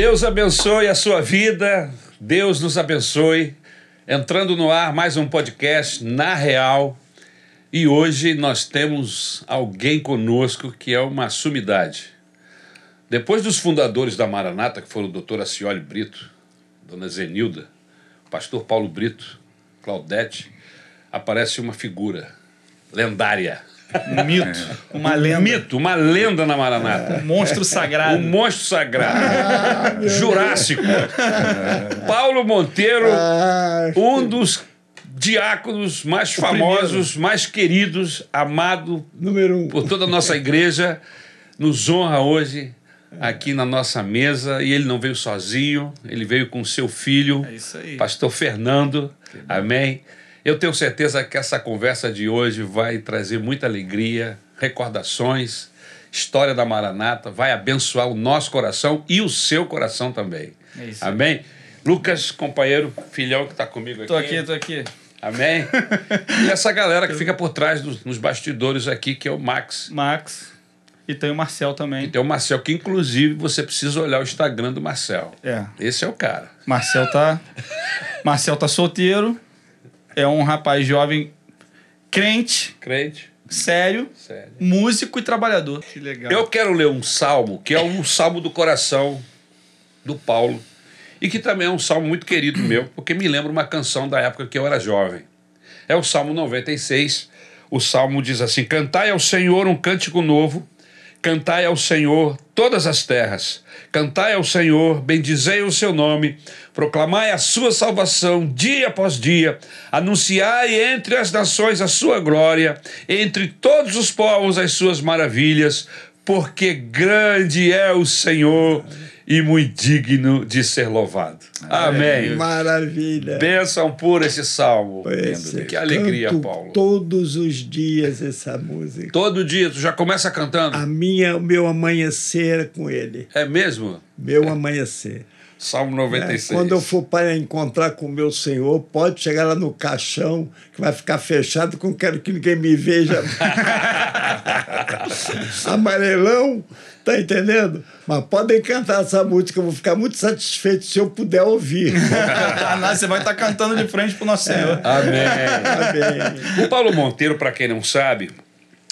Deus abençoe a sua vida, Deus nos abençoe. Entrando no ar mais um podcast na Real. E hoje nós temos alguém conosco que é uma sumidade. Depois dos fundadores da Maranata, que foram o doutor Acioli Brito, dona Zenilda, pastor Paulo Brito, Claudete, aparece uma figura lendária. Um mito, uma lenda. Um mito, uma lenda na Maranata. Um monstro sagrado. Um monstro sagrado. Jurássico. Paulo Monteiro, um dos diáconos mais o famosos, primeiro. mais queridos, amado Número um. por toda a nossa igreja, nos honra hoje aqui na nossa mesa. E ele não veio sozinho, ele veio com seu filho, é pastor Fernando. Amém. Eu tenho certeza que essa conversa de hoje vai trazer muita alegria, recordações, história da Maranata, vai abençoar o nosso coração e o seu coração também. É isso. Amém? Lucas, companheiro, filhão que está comigo aqui. Tô aqui, tô aqui. Amém? e essa galera que fica por trás dos, nos bastidores aqui, que é o Max. Max. E tem o Marcel também. E tem o Marcel, que inclusive você precisa olhar o Instagram do Marcel. É. Esse é o cara. Marcel tá. Marcel tá solteiro é um rapaz jovem crente. Crente. Sério, Sério. músico e trabalhador. Que legal. Eu quero ler um salmo, que é um salmo do coração do Paulo, e que também é um salmo muito querido meu, porque me lembra uma canção da época que eu era jovem. É o Salmo 96. O salmo diz assim: Cantai ao Senhor um cântico novo, cantai ao Senhor todas as terras. Cantai ao Senhor, bendizei o seu nome, proclamai a sua salvação dia após dia, anunciai entre as nações a sua glória, entre todos os povos as suas maravilhas, porque grande é o Senhor e muito digno de ser louvado. Amém. Maravilha. Bênção por esse salmo. Pois que alegria, Paulo. Todos os dias essa música. Todo dia, tu já começa cantando? A minha, o meu amanhecer com ele. É mesmo? Meu amanhecer. Salmo 96. É, quando eu for para encontrar com o meu Senhor, pode chegar lá no caixão, que vai ficar fechado, que não quero que ninguém me veja. Amarelão, tá entendendo? Mas podem cantar essa música, eu vou ficar muito satisfeito se eu puder ouvir. Você vai estar tá cantando de frente para o nosso Senhor. É. Amém. Amém. O Paulo Monteiro, para quem não sabe,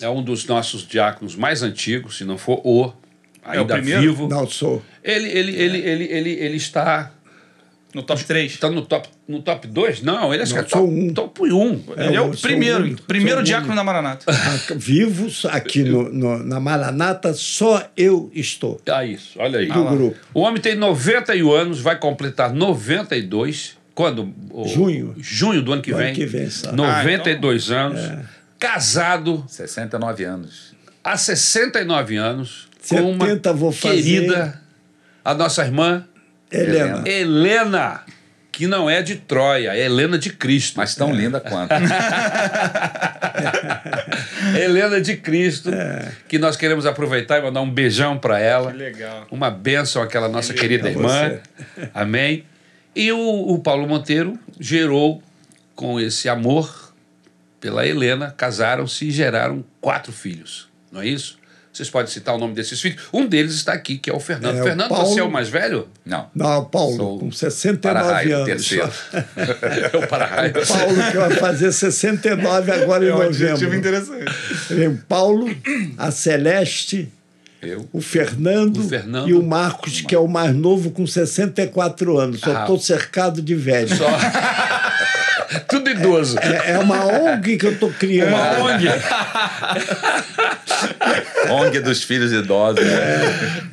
é um dos nossos diáconos mais antigos, se não for o ainda é o vivo. Não sou. Ele, ele, ele, ele, ele, ele está no top 3. Está no top, no top 2? Não, ele é Não, top, um. top 1. É, ele é o primeiro, um, primeiro diácono da Maranata. Vivos aqui no, no, na Maranata, só eu estou. Ah, isso, olha aí. Do ah, grupo. O homem tem 91 anos, vai completar 92. Quando? O, junho. Junho do ano que do vem. Ano que vem sabe? 92 ah, então, anos. É. Casado. 69 anos. Há 69 anos. 70 com uma vou fazer. querida, a nossa irmã Helena. Helena, que não é de Troia, é Helena de Cristo. Mas tão é. linda quanto. Helena de Cristo, é. que nós queremos aproveitar e mandar um beijão para ela. Que legal. Uma bênção àquela nossa que querida irmã. Você. Amém. E o, o Paulo Monteiro gerou, com esse amor pela Helena, casaram-se e geraram quatro filhos. Não é isso? Vocês podem citar o nome desses filhos. Um deles está aqui, que é o Fernando. É, Fernando, o Paulo... você é o mais velho? Não. Não, Paulo, Sou com 69 anos. Terceiro. é o para-raio. Paulo, que vai fazer 69 agora em é um novembro. interessante. Vem o Paulo, a Celeste, eu. O Fernando, o Fernando, e o Marcos, que é o mais novo, com 64 anos. Só estou ah. cercado de velhos. Só... Tudo idoso. É, é, uma ONG que eu estou criando. Uma ONG. ONG dos filhos idosos. É,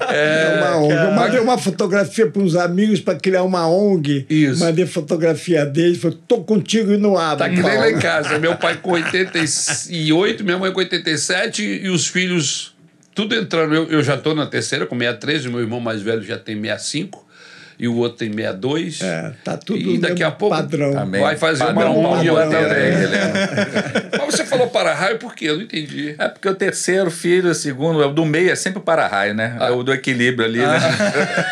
é uma ONG. Eu mandei uma fotografia para uns amigos para criar uma ONG. Isso. Mandei fotografia deles. Falei, tô contigo e não abro. Tá que nem lá em casa. Meu pai com 88, minha mãe com 87 e os filhos tudo entrando. Eu, eu já estou na terceira com 63, o meu irmão mais velho já tem 65 e o outro tem 62. É, tá tudo E daqui a pouco padrão. vai fazer padrão, uma união padrão, também. é. Helena. Mas você falou para-raio por quê? Eu não entendi. É porque o terceiro filho, o segundo, o do meio é sempre o para-raio, né? Ah. É o do equilíbrio ali, né?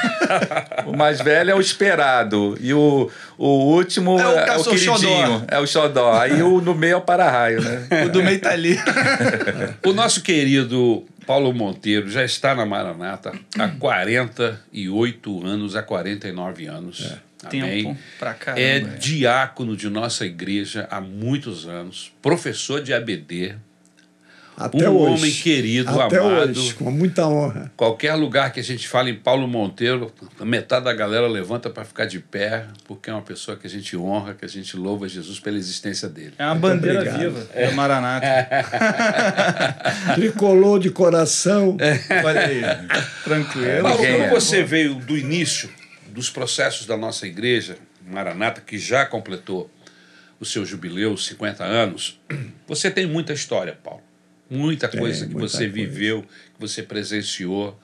o mais velho é o esperado. E o, o último É o é, o caçou queridinho. xodó. É o xodó. Aí o no meio é o para-raio, né? O do meio tá ali. O nosso querido Paulo Monteiro já está na Maranata há 48 anos, há 49 anos. Amém. Tempo pra caramba. É é. diácono de nossa igreja há muitos anos, professor de ABD, Até um hoje. homem querido, Até amado. hoje, com muita honra. Qualquer lugar que a gente fale em Paulo Monteiro, metade da galera levanta para ficar de pé, porque é uma pessoa que a gente honra, que a gente louva Jesus pela existência dele. É uma bandeira obrigado. viva da Maranata. Tricolor de coração. Olha aí. Tranquilo. Paulo, como é. você veio do início dos processos da nossa igreja, Maranata, que já completou o seu jubileu, 50 anos, você tem muita história, Paulo. Muita Tem, coisa que muita você coisa. viveu, que você presenciou.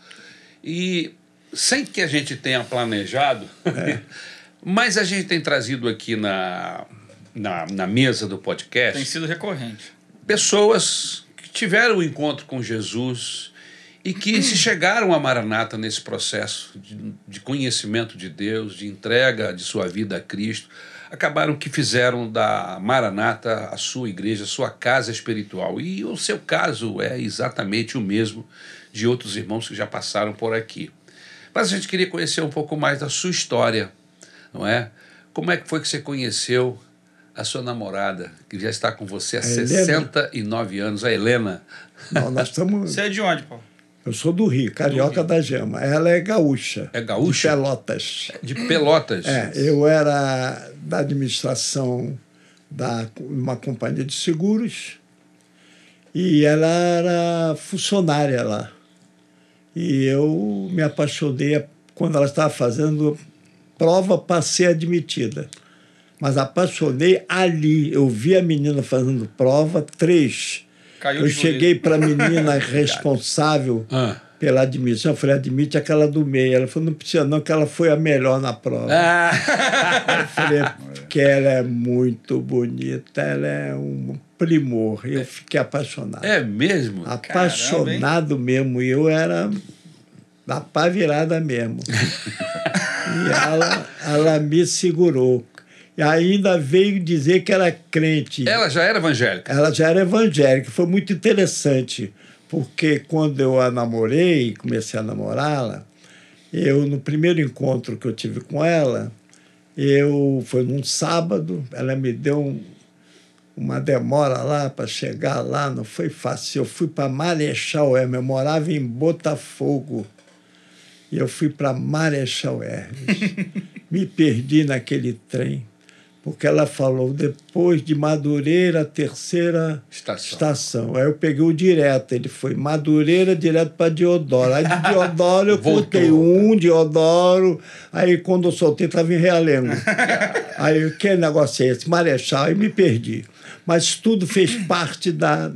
E sem que a gente tenha planejado, É. mas a gente tem trazido aqui na, na, na mesa do podcast Tem sido recorrente. pessoas que tiveram o encontro com Jesus e que se chegaram a Maranata nesse processo de, de conhecimento de Deus, de entrega de sua vida a Cristo, acabaram que fizeram da Maranata a sua igreja, a sua casa espiritual. E o seu caso é exatamente o mesmo de outros irmãos que já passaram por aqui. Mas a gente queria conhecer um pouco mais da sua história, não é? Como é que foi que você conheceu a sua namorada, que já está com você há A Helena? 69 anos, a Helena? Não, nós estamos. Você é de onde, Paulo? Eu sou do Rio, carioca da Gema. Ela é gaúcha. É gaúcha? De Pelotas. De Pelotas. É, eu era da administração da uma companhia de seguros e ela era funcionária lá. E eu me apaixonei quando ela estava fazendo prova para ser admitida. Mas apaixonei ali. Eu vi a menina fazendo prova, três. Caiu Eu cheguei para a menina responsável Ah. pela admissão. Eu falei, admite aquela do meio. Ela falou, não precisa não, que ela foi a melhor na prova. Ah, Eu falei, que ela é muito bonita, ela é um primor. Eu fiquei apaixonado. é mesmo? apaixonado mesmo. E eu era da pá virada mesmo. e ela, ela me segurou. E ainda veio dizer que era crente. Ela já era evangélica? Ela já era evangélica. Foi muito interessante, porque quando eu a namorei, comecei a namorá-la, eu, no primeiro encontro que eu tive com ela, eu foi num sábado, ela me deu um- uma demora lá para chegar lá, não foi fácil. Eu fui para Marechal Hermes, eu morava em Botafogo. E eu fui para Marechal Hermes. me perdi naquele trem, porque ela falou depois de Madureira, terceira Estação. estação. Aí eu peguei o direto, ele foi Madureira direto para Diodoro. Aí de Diodoro eu botei um, Diodoro. Aí quando eu soltei, estava em Realengo. Aí que negócio é esse? Marechal, aí me perdi. Mas tudo fez parte da,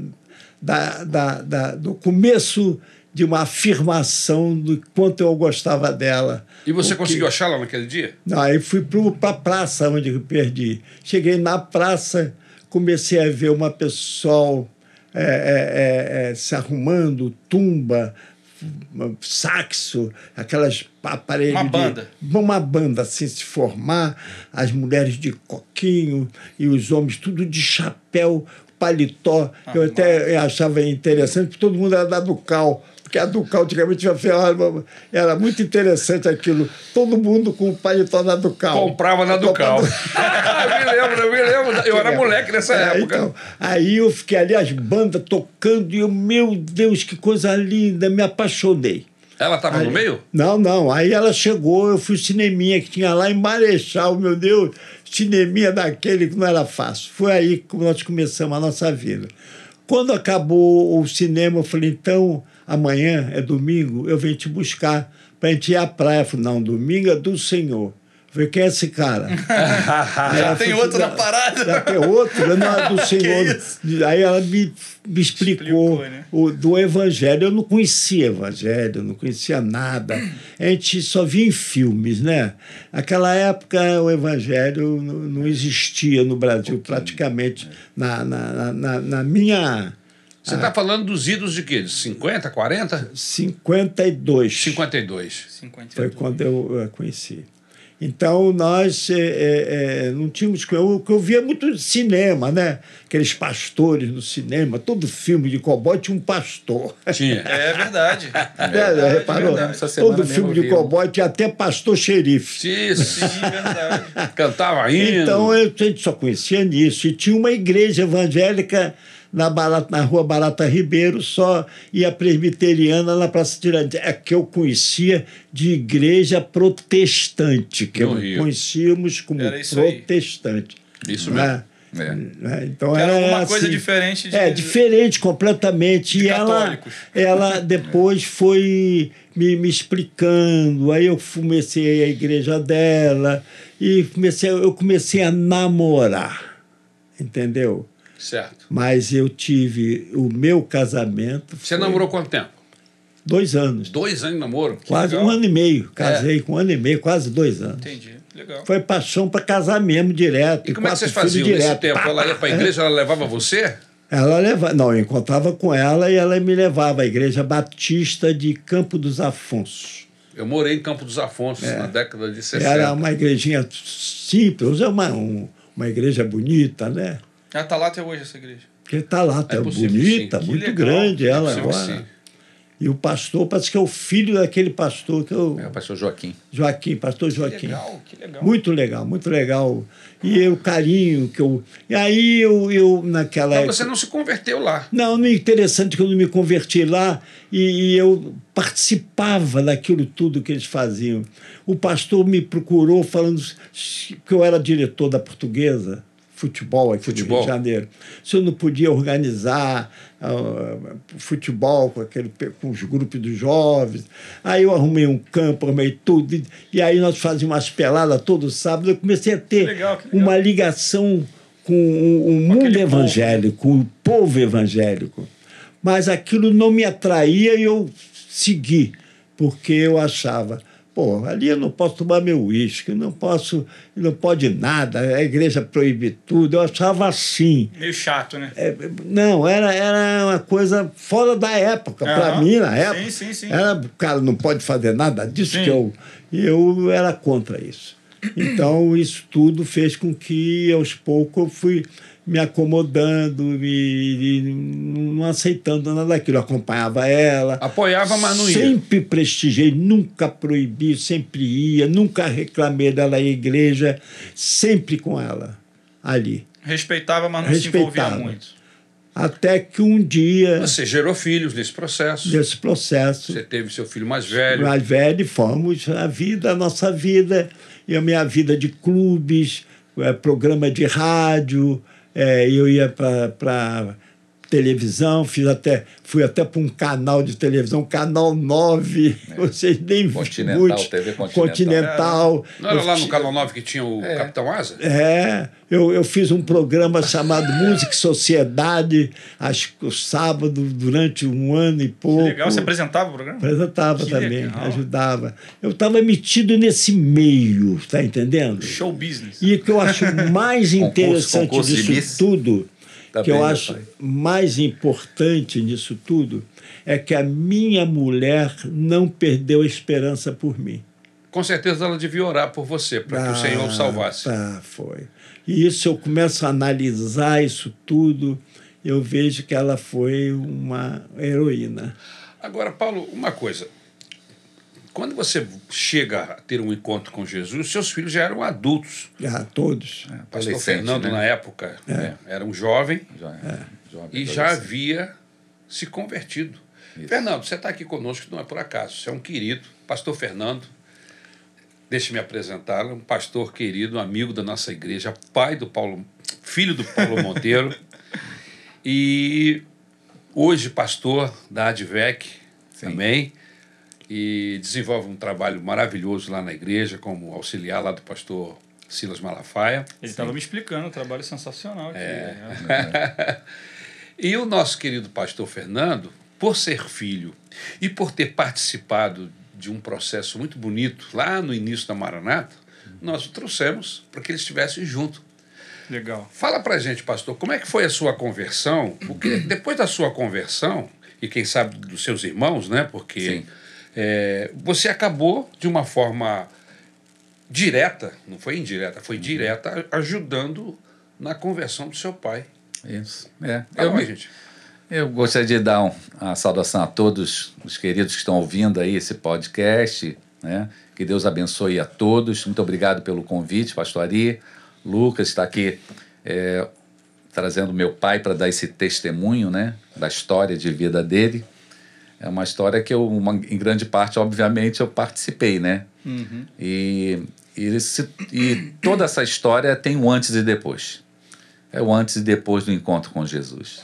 da, da, da- do começo de uma afirmação do quanto eu gostava dela. E você Porque- conseguiu achá-la naquele dia? não, aí fui para a praça onde eu perdi. Cheguei na praça, comecei a ver uma pessoal é, é, é, é, se arrumando, tumba, saxo, aquelas aparelhos. Uma de- banda. uma banda assim se formar, as mulheres de coquinho e os homens tudo de chapéu, paletó. eu até achava interessante, porque todo mundo era da Ducal. Porque a Ducal antigamente era muito interessante aquilo. Todo mundo com o paletó da Ducal. Comprava na Ducal. Me lembro, eu me lembro. Eu era moleque nessa É, época. então, aí eu fiquei ali, as bandas tocando, e eu, meu Deus, que coisa linda, me apaixonei. Ela estava no meio? Não, não. Aí ela chegou, eu fui cineminha que tinha lá em Marechal, meu Deus, cineminha daquele que não era fácil. Foi aí que nós começamos a nossa vida. Quando acabou o cinema, eu falei, então, amanhã é domingo, eu venho te buscar para gente ir à praia. Eu falei, não, domingo é do Senhor. Eu falei, quem é esse cara? Aí ela tem falou, outro na "Já- parada?" Já tem outro? Não, é do Senhor. Aí ela me, me explicou, Explicou, né? o, do Evangelho. Eu não conhecia Evangelho, eu não conhecia nada. A gente só via em filmes, né? Naquela época o Evangelho não, não existia no Brasil, praticamente. Na, na- na, na minha. Você Ah. está falando dos idos de quê? De 50, 40? 52. 52. 52. Foi quando eu, eu a conheci. Então nós é, é, é, não tínhamos. O que eu via muito cinema, né? Aqueles pastores no cinema, todo filme de cowboy tinha um pastor. Tinha. É verdade. É, já reparou? verdade. Semana Todo filme eu de cowboy tinha até pastor xerife. Sim, sim. Sim, verdade. Cantava ainda. Então eu, a gente só conhecia nisso. E tinha uma igreja evangélica na, Barata, na rua Barata Ribeiro, só e a presbiteriana na Praça Tiradentes. É que eu conhecia de igreja protestante, que No eu Rio. conhecíamos como isso aí. protestante. Isso né? mesmo. É. Né? Então Que era era alguma coisa assim. diferente de. É, diferente completamente. e ela, católicos. ela depois foi me, me explicando. Aí eu comecei a igreja dela e comecei, eu comecei a namorar. Entendeu? Certo. Mas eu tive o meu casamento. Você foi namorou quanto tempo? Dois anos. Dois anos de namoro? Quase legal. um ano e meio. Casei com um ano e meio, quase dois anos. Entendi. Legal. Foi paixão para casar mesmo, direto. E como é que vocês faziam nesse direto. tempo? Pá, Ela ia para a igreja, ela levava você? Ela levava. Não, eu encontrava com ela e ela me levava à Igreja Batista de Campo dos Afonsos. Eu morei em Campo dos Afonsos na década de 60. Era uma igrejinha simples, é uma, um- uma igreja bonita, né? Ah, tá lá até hoje essa igreja. Porque está lá, tá É possível, bonita, sim. Que muito legal. grande ela possível, agora. sim. E o pastor, parece que é o filho daquele pastor, que eu, É o pastor Joaquim. Joaquim, pastor Que Joaquim. legal, que legal. Muito legal, muito legal. E o carinho que eu. E aí eu, eu naquela Então época. você não se converteu lá. Não, não é interessante que eu não me converti lá e, e eu participava daquilo tudo que eles faziam. O pastor me procurou falando que eu era diretor da portuguesa, futebol aqui Futebol. do Rio de Janeiro. Se eu não podia organizar ah, futebol com, aquele, com os grupos dos jovens. Aí eu arrumei um campo, arrumei tudo. E, e aí nós fazíamos umas peladas todo sábado. Eu comecei a ter Legal, legal. uma ligação com o, o mundo aquele povo, evangélico, o povo evangélico. Mas aquilo não me atraía e eu segui, porque eu achava, pô, ali eu não posso tomar meu uísque, não posso, não pode nada, a igreja proíbe tudo. Eu achava assim. Meio chato, né? É, não, era, era uma coisa fora da época, para Aham. mim, na Sim, época. sim, sim. Era, o cara não pode fazer nada disso Sim. que eu. E eu era contra isso. Então, isso tudo fez com que, aos poucos, eu fui me acomodando e, não aceitando nada daquilo. Eu acompanhava ela. Apoiava, mas não ia. Sempre prestigiei, nunca proibi, sempre ia, nunca reclamei dela à igreja, sempre com ela ali. Respeitava, mas não se Respeitava. envolvia muito. Até que um dia, Você gerou filhos nesse processo. nesse processo, Você teve seu filho mais velho. mais velho, fomos a vida, a nossa vida, e a minha vida de clubes, eh, programa de rádio, eh, eu ia para televisão, fiz até, fui até para um canal de televisão, Canal 9, vocês nem Continental, muito, TV Continental. Continental. Não era Eu lá no Canal 9 que tinha o Capitão Asa? É, eu, eu fiz um programa chamado Música e Sociedade, acho que o sábado, durante um ano e Que pouco. legal. Você apresentava o programa? Apresentava Que também, legal. ajudava. Eu estava metido nesse meio, tá entendendo? Show business. E o que eu acho mais Concurso- interessante concurso disso tudo, Tá que eu bem, meu acho pai. mais importante nisso tudo, é que a minha mulher não perdeu a esperança por mim. Com certeza ela devia orar por você, para que o Senhor o salvasse. Tá, foi. E isso eu começo a analisar isso tudo, eu vejo que ela foi uma heroína. Agora, Paulo, uma coisa. Quando você chega a ter um encontro com Jesus, seus filhos já eram adultos. Ah, todos. Pastor Adolescente, Fernando, né? na época, né, era um jovem Já- jovem e já havia se convertido. Fernando, você está aqui conosco não é por acaso. Você é um querido, pastor Fernando. Deixe-me apresentá-lo, um pastor querido, um amigo da nossa igreja, pai do Paulo, filho do Paulo Monteiro. e hoje pastor da Advec Sim. também. E desenvolve um trabalho maravilhoso lá na igreja, como auxiliar lá do pastor Silas Malafaia. Ele estava me explicando, um trabalho sensacional aqui. É. né? E o nosso querido pastor Fernando, por ser filho e por ter participado de um processo muito bonito lá no início da Maranata, nós o trouxemos para que ele estivesse junto. Legal. Fala para gente, pastor, como é que foi a sua conversão? Porque depois da sua conversão, e quem sabe dos seus irmãos, né? Porque Sim. É, você acabou de uma forma direta, não foi indireta, foi direta, ajudando na conversão do seu pai. Isso. É. Eu, gente. eu gostaria de dar um, uma saudação a todos os queridos que estão ouvindo aí esse podcast. Né? Que Deus abençoe a todos. Muito obrigado pelo convite, Pastor Ari. Lucas está aqui é, trazendo meu pai para dar esse testemunho né, da história de vida dele. É uma história que eu, uma- em grande parte, obviamente, eu participei, né? E, e, esse- e toda essa história tem um antes e depois. É o antes e depois do encontro com Jesus.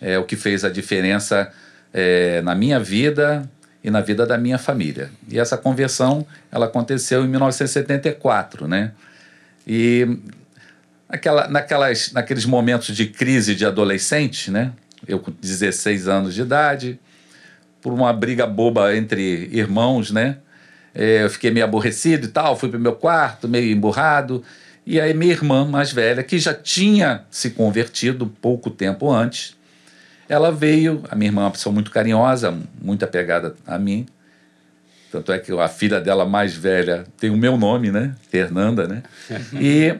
É o que fez a diferença é, na minha vida e na vida da minha família. E essa conversão, ela aconteceu em 1974, né? E naquela, naquelas, naqueles momentos de crise de adolescente, né? Eu com 16 anos de idade, por uma briga boba entre irmãos, né? É, eu fiquei meio aborrecido e tal, fui pro meu quarto, meio emburrado. E aí minha irmã mais velha, que já tinha se convertido pouco tempo antes, ela veio, a minha irmã é uma pessoa muito carinhosa, muito apegada a mim. Tanto é que a filha dela mais velha tem o meu nome, né? Fernanda, né? E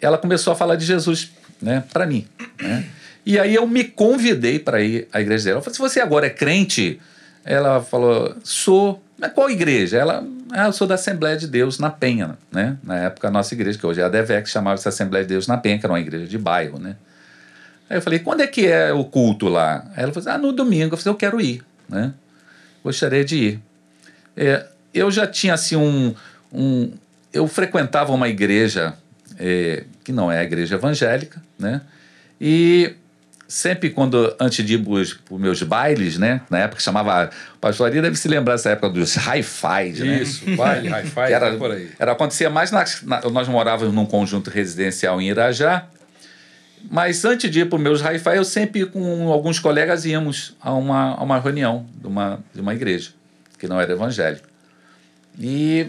ela começou a falar de Jesus, né, para mim, né? E aí eu me convidei para ir à igreja dela. Eu falei: "Se você agora é crente?" Ela falou: "Sou". Mas qual igreja? Ela: "Ah, eu sou da Assembleia de Deus na Penha", né? Na época a nossa igreja, que hoje é a DEVEC, chamava-se Assembleia de Deus na Penha, que era uma igreja de bairro, né? Aí eu falei: "Quando é que é o culto lá?" Aí ela falou: "Ah, no domingo". Eu falei: "Eu quero ir", né? Gostaria de ir. É, eu já tinha assim um, um eu frequentava uma igreja é, que não é a igreja evangélica, né? E sempre quando antes de ir para os meus bailes, né? Na época chamava pastoria deve se lembrar dessa época dos hi-fi, né? Isso, baile, hi-fi, era, por aí. era acontecia mais nas, na- nós morávamos num conjunto residencial em Irajá. Mas antes de ir para os meus hi-fi, eu sempre com alguns colegas íamos a uma, a uma reunião de uma, de uma igreja, que não era evangélica. E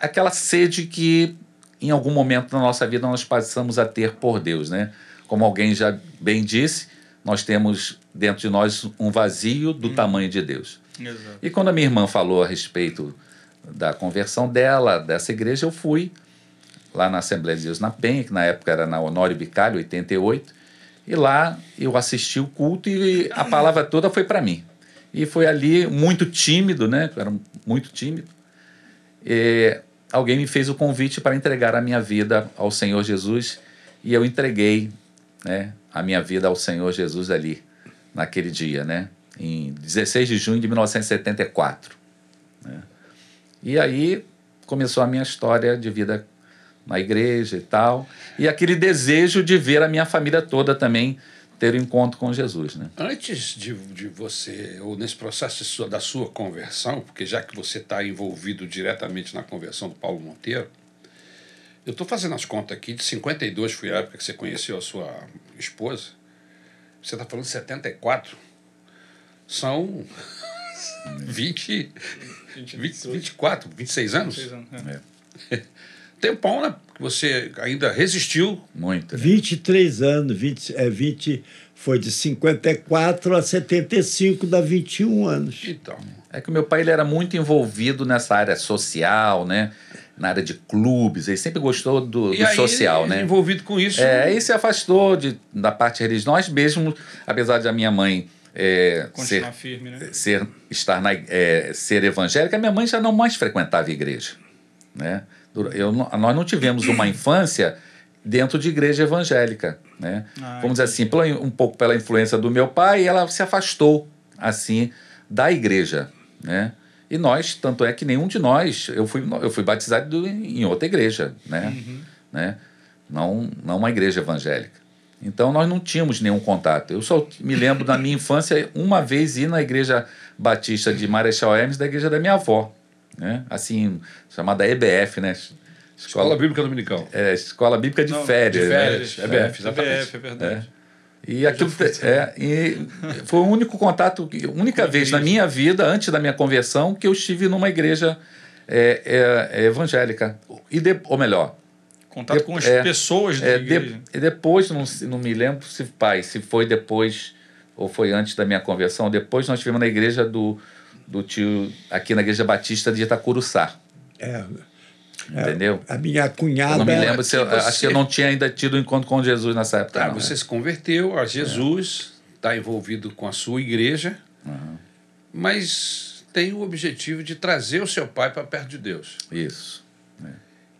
aquela sede que em algum momento da nossa vida nós passamos a ter por Deus, né? Como alguém já bem disse, nós temos dentro de nós um vazio do tamanho de Deus. Exato. E quando a minha irmã falou a respeito da conversão dela, dessa igreja, eu fui lá na Assembleia de Deus na Penha, que na época era na Honório Bicalho, 88, e lá eu assisti o culto e a palavra toda foi para mim. E foi ali muito tímido, né? Eu era muito tímido. E alguém me fez o convite para entregar a minha vida ao Senhor Jesus e eu entreguei né, a minha vida ao Senhor Jesus ali, naquele dia, né? Em 16 de junho de 1974. né. E aí começou a minha história de vida na igreja e tal, e aquele desejo de ver a minha família toda também ter o encontro com Jesus, né? Antes de, de você, ou nesse processo sua- da sua conversão, porque já que você está envolvido diretamente na conversão do Paulo Monteiro, eu estou fazendo as contas aqui, de 52 foi a época que você conheceu a sua esposa, você está falando de 74, são 20, 20, 24, 26 anos? Seis anos, é. É, Tempão, né? Que você ainda resistiu. muito. né? 23 anos, 20, é, 20, foi de 54 a 75, dá 21 anos. Então, É que o meu pai ele era muito envolvido nessa área social, né? Na área de clubes, ele sempre gostou do, do aí, social, né? envolvido com isso, É, aí se afastou de, da parte religiosa. Nós mesmo, apesar de a minha mãe é, ser, firme, né? ser, estar na, é, ser evangélica, minha mãe já não mais frequentava igreja. Né? Eu, nós não tivemos uma infância dentro de igreja evangélica. Né? Ah, Vamos dizer assim, pela- um pouco pela influência do meu pai, ela se afastou assim da igreja. Né? E nós, tanto é que nenhum de nós, eu fui, eu fui batizado em outra igreja, né? né? Não, não uma igreja evangélica. Então nós não tínhamos nenhum contato. Eu só me lembro da minha infância uma vez ir na igreja batista de Marechal Hermes, da igreja da minha avó, né? Assim, chamada EBF, né? Escola Bíblica Dominical. é, Escola Bíblica de Não, férias. de né? férias, EBF, exatamente. EBF, é verdade. E aquilo é, e foi o único contato, a única vez na minha vida, antes da minha conversão, que eu estive numa igreja é, é, é, evangélica. E de, ou melhor, Contato com as É, pessoas da é, de- igreja. e depois, não, não me lembro se pai, se foi depois ou foi antes da minha conversão. Depois nós estivemos na igreja do, do tio, aqui na igreja batista de Itacuruçá. É, Entendeu? A minha cunhada. Eu não me lembro se eu, que você- acho que eu não tinha ainda tido um encontro com Jesus nessa época. Tá, não, você né? se converteu a Jesus, está envolvido com a sua igreja, mas tem o objetivo de trazer o seu pai para perto de Deus. Isso.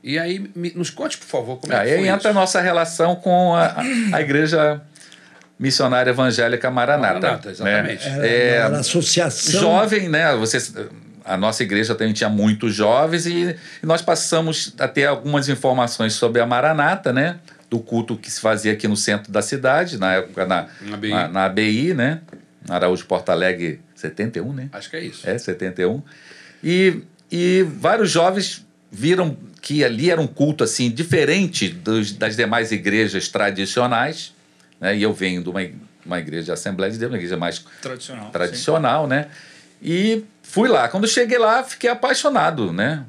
E aí, me- nos conte, por favor, como é que Aí foi entra a nossa relação com a, a igreja missionária evangélica Maranata. Maranata, né? exatamente. Era, É, era associação. jovem, né? Você, a nossa igreja também tinha muitos jovens e, e nós passamos a ter algumas informações sobre a Maranata, né? Do culto que se fazia aqui no centro da cidade, na época na, Na ABI. na, na ABI, né? Araújo Porto Alegre 71, né? Acho que é isso. É, 71. E, e vários jovens viram que ali era um culto assim diferente dos, das demais igrejas tradicionais. Né? E eu venho de uma, uma igreja de Assembleia de Deus, uma igreja mais Tradicional. tradicional, né? E fui lá. Quando cheguei lá, fiquei apaixonado, né?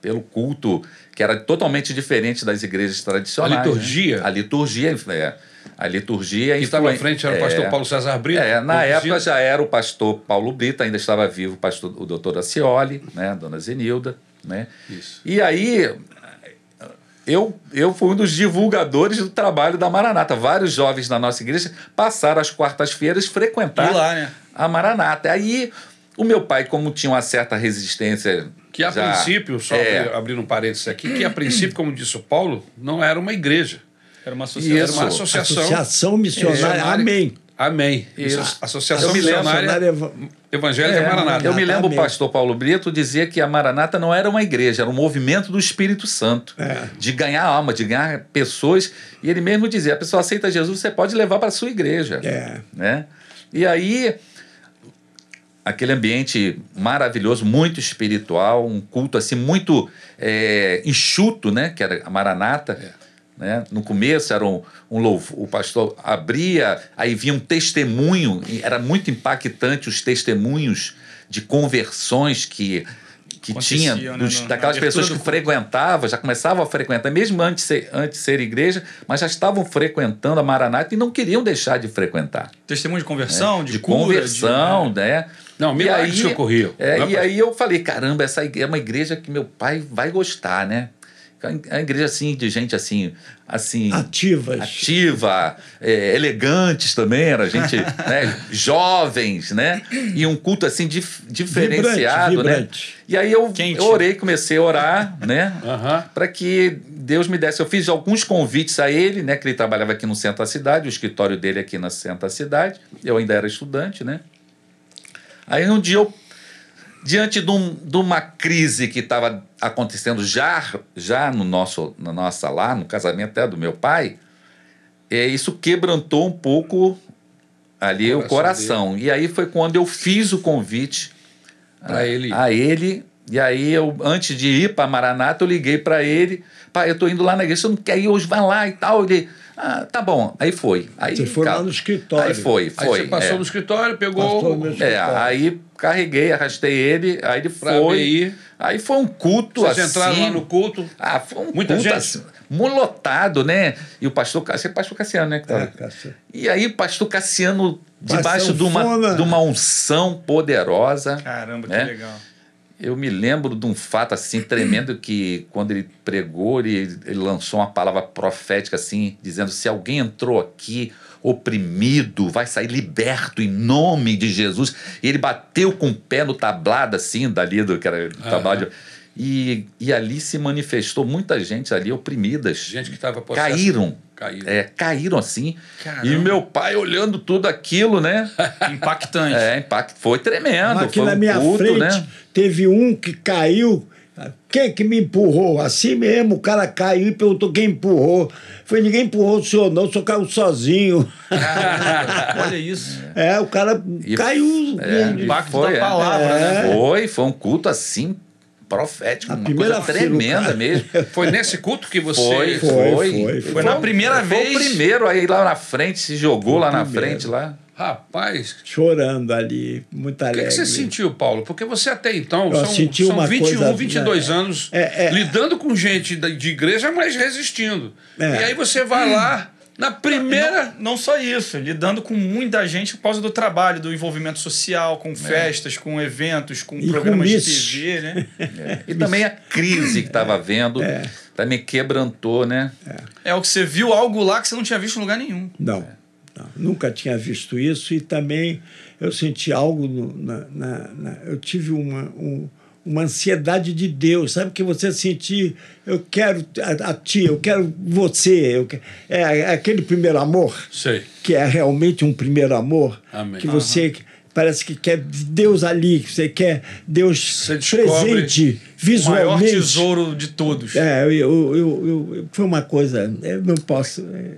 Pelo culto, que era totalmente diferente das igrejas tradicionais. A liturgia? Né? A liturgia, é. A liturgia... Quem estava à frente era o é. pastor Paulo César Brito. É, na época já era o pastor Paulo Brito, ainda estava vivo o pastor, o doutor Acioli, né, a dona Zenilda, né? Isso. E aí eu, eu fui um dos divulgadores do trabalho da Maranata. Vários jovens da nossa igreja passaram as quartas-feiras frequentar lá, né? a Maranata. Aí o meu pai, como tinha uma certa resistência... Que a já- princípio, só é, abrir- abrindo um parênteses aqui, que a princípio, como disse o Paulo, não era uma igreja. Era uma Isso. associação. Era uma associação. Associação Missionária. Amém. Amém. Isso. Associação Eu lembro, Missionária Eva- Evangélica É, Maranata. Eu me lembro o pastor Paulo Brito dizer que a Maranata não era uma igreja, era um movimento do Espírito Santo. É. De ganhar alma, de ganhar pessoas. E ele mesmo dizia: a pessoa aceita Jesus, você pode levar para a sua igreja. É. Né? E aí, aquele ambiente maravilhoso, muito espiritual, um culto assim muito é, enxuto, né? Que era a Maranata. Né? No começo era um, um louvor, o pastor abria, aí vinha um testemunho, e era muito impactante os testemunhos de conversões que, que tinha né, dos- na daquelas pessoas que frequentavam, já começavam a frequentar, mesmo antes de, ser, antes de ser igreja, mas já estavam frequentando a Maranata e não queriam deixar de frequentar. Testemunho de conversão, de, de cura, conversão, de- né? Não, E milagres aí- que ocorriam. É, Não é e pra- aí eu falei, caramba, essa é uma igreja que meu pai vai gostar, né? É uma igreja assim, de gente assim, assim Ativas. ativa, é, elegantes também, era gente, né, jovens, né? E um culto assim dif- diferenciado, Vibrante, né? vibrante. E aí eu, eu orei, comecei a orar, né? Aham. Para que Deus me desse. Eu fiz alguns convites a ele, né? Que ele trabalhava aqui no centro da cidade, o escritório dele aqui no centro da cidade. Eu ainda era estudante, né? Aí um dia eu, diante de, um- de uma crise que estava acontecendo já, já no nosso, na nossa lá, no casamento até do meu pai, é, isso quebrantou um pouco ali o Coração coração. E aí foi quando eu fiz o convite a, ele a ele. E aí eu, antes de ir para Maranata, eu liguei para ele. Pai, eu tô indo lá na igreja, você não quer ir hoje, vai lá e tal. Ele, ah, tá bom. Aí foi. Aí, Você foi lá no escritório. Aí foi, Aí foi. você passou é. no escritório, pegou. Passou no É, escritório. aí carreguei, arrastei ele, aí ele Pra foi. ABI. Aí foi um culto Vocês assim. entraram lá no culto. Ah, foi um Muita culto gente? assim, molotado, né? E o pastor, Ca- esse é pastor Cassiano, né? Que tá É. Cássio. E aí o pastor Cassiano, debaixo de uma, de uma unção poderosa. Caramba, que né? legal. Eu me lembro de um fato assim tremendo que quando ele pregou, ele, ele lançou uma palavra profética assim, dizendo: se alguém entrou aqui oprimido, vai sair liberto em nome de Jesus. E ele bateu com o pé no tablado assim, dali do que era do tablado. E, e ali se manifestou muita gente ali oprimidas. Gente que estava caíram. Caíram. É, caíram assim. Caramba. E meu pai olhando tudo aquilo, né? Impactante. É, impacto. Foi tremendo. Aqui foi na um minha culto, frente né? teve um que caiu. Quem que me empurrou? Assim mesmo, o cara caiu e perguntou quem empurrou. Foi ninguém empurrou o senhor, não, o senhor caiu sozinho. Caramba, Olha isso. É, o cara E- caiu. É? Impacto foi, da é. palavra, né? Foi, foi um culto assim, profético, A uma primeira coisa tremenda mesmo. Foi nesse culto que você. Foi, Foi, foi. foi, foi. Foi na primeira foi vez. o primeiro aí lá na frente, se jogou lá na primeiro. frente lá. Rapaz, Chorando ali, muito o que, alegre. que você sentiu, Paulo? Porque você até então Eu são, senti são uma 21, coisa, 22 né, anos é, é. lidando com gente de igreja, mas resistindo. É. E aí você vai lá Na primeira. Não, não só isso, lidando com muita gente por causa do trabalho, do envolvimento social, com festas, com eventos, com E com programas de misses. TV, né? É. E também a crise que estava vendo também quebrantou, né? É o que você viu algo lá que você não tinha visto em lugar nenhum. Não, não, nunca tinha visto isso e também eu senti algo no- na, na- na- eu tive uma, um- uma ansiedade de Deus, sabe que você sentir, eu quero a, a ti, eu quero você, eu que- é aquele primeiro amor Sei. que é realmente um primeiro amor, Amém. que você parece que quer Deus ali, que você quer Deus Você presente O maior visualmente. tesouro de todos. É, eu, eu, eu- eu- foi uma coisa, eu não posso. é,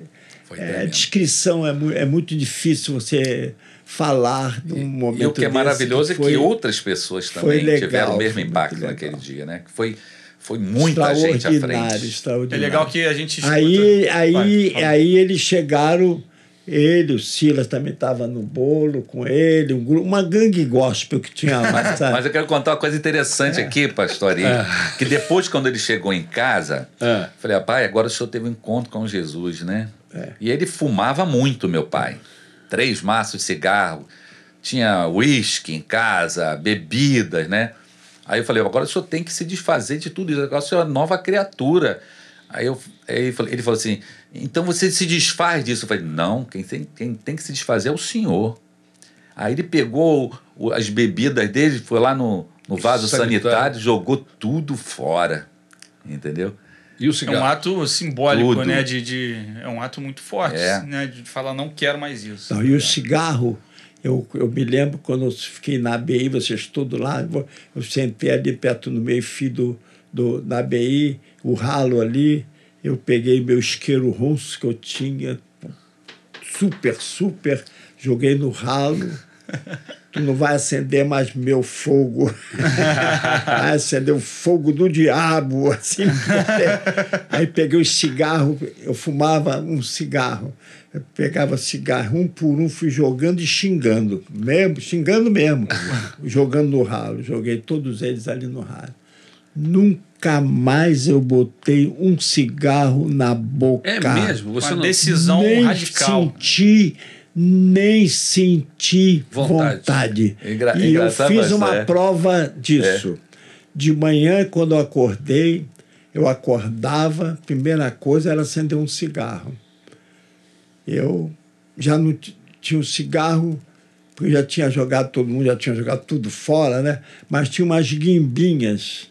Foi é, a descrição é, é muito difícil você falar num momento E o que é maravilhoso é foi que outras pessoas também legal, tiveram o mesmo impacto naquele dia, né? Que Foi, foi muita gente à extraordinário, frente. É legal que a gente escuta... Aí, aí, Vai, aí eles chegaram, ele, o Silas também estava no bolo com ele, um grupo, uma gangue gospel que tinha lá, Mas, mas eu quero contar uma coisa interessante aqui, pastorinho. Que depois, quando ele chegou em casa, É. falei, pai, agora o senhor teve um encontro com Jesus, né? E ele fumava muito, meu pai. Três maços de cigarro. Tinha uísque em casa, bebidas, né? Aí eu falei, agora o senhor tem que se desfazer de tudo isso. Agora o senhor é uma nova criatura. Aí, eu, aí ele falou- assim, então você se desfaz disso. Eu falei, não, quem tem, quem tem que se desfazer é o senhor. Aí ele pegou o- as bebidas dele, foi lá no, no vaso Sanitário. sanitário, jogou tudo fora. Entendeu? E o É cigarro? um ato simbólico, Tudo. né? De, de, é um ato muito forte, É. né? De falar, não quero mais isso. Não, e o cigarro, eu, eu me lembro quando eu fiquei na ABI, vocês todos lá, eu- sentei ali perto no meio fio do, do, da ABI, o ralo ali, eu peguei meu isqueiro ronço que eu tinha, super, super, joguei no ralo. Tu não vai acender mais meu fogo. vai acender o fogo do diabo. Assim. Aí peguei os cigarros, eu fumava um cigarro. Eu pegava cigarro um por um, fui jogando e xingando. Mesmo, xingando mesmo. jogando no ralo. Joguei todos eles ali no ralo. Nunca mais eu botei um cigarro na boca. É mesmo? Você Uma não. decisão nem radical. senti, nem senti Vontade. vontade. É engra- e eu fiz uma é. prova disso. De manhã, quando eu acordei, eu acordava, primeira coisa era acender um cigarro. Eu já não tinha um cigarro, porque já tinha jogado, todo mundo já tinha jogado tudo fora, né? Mas tinha umas guimbinhas.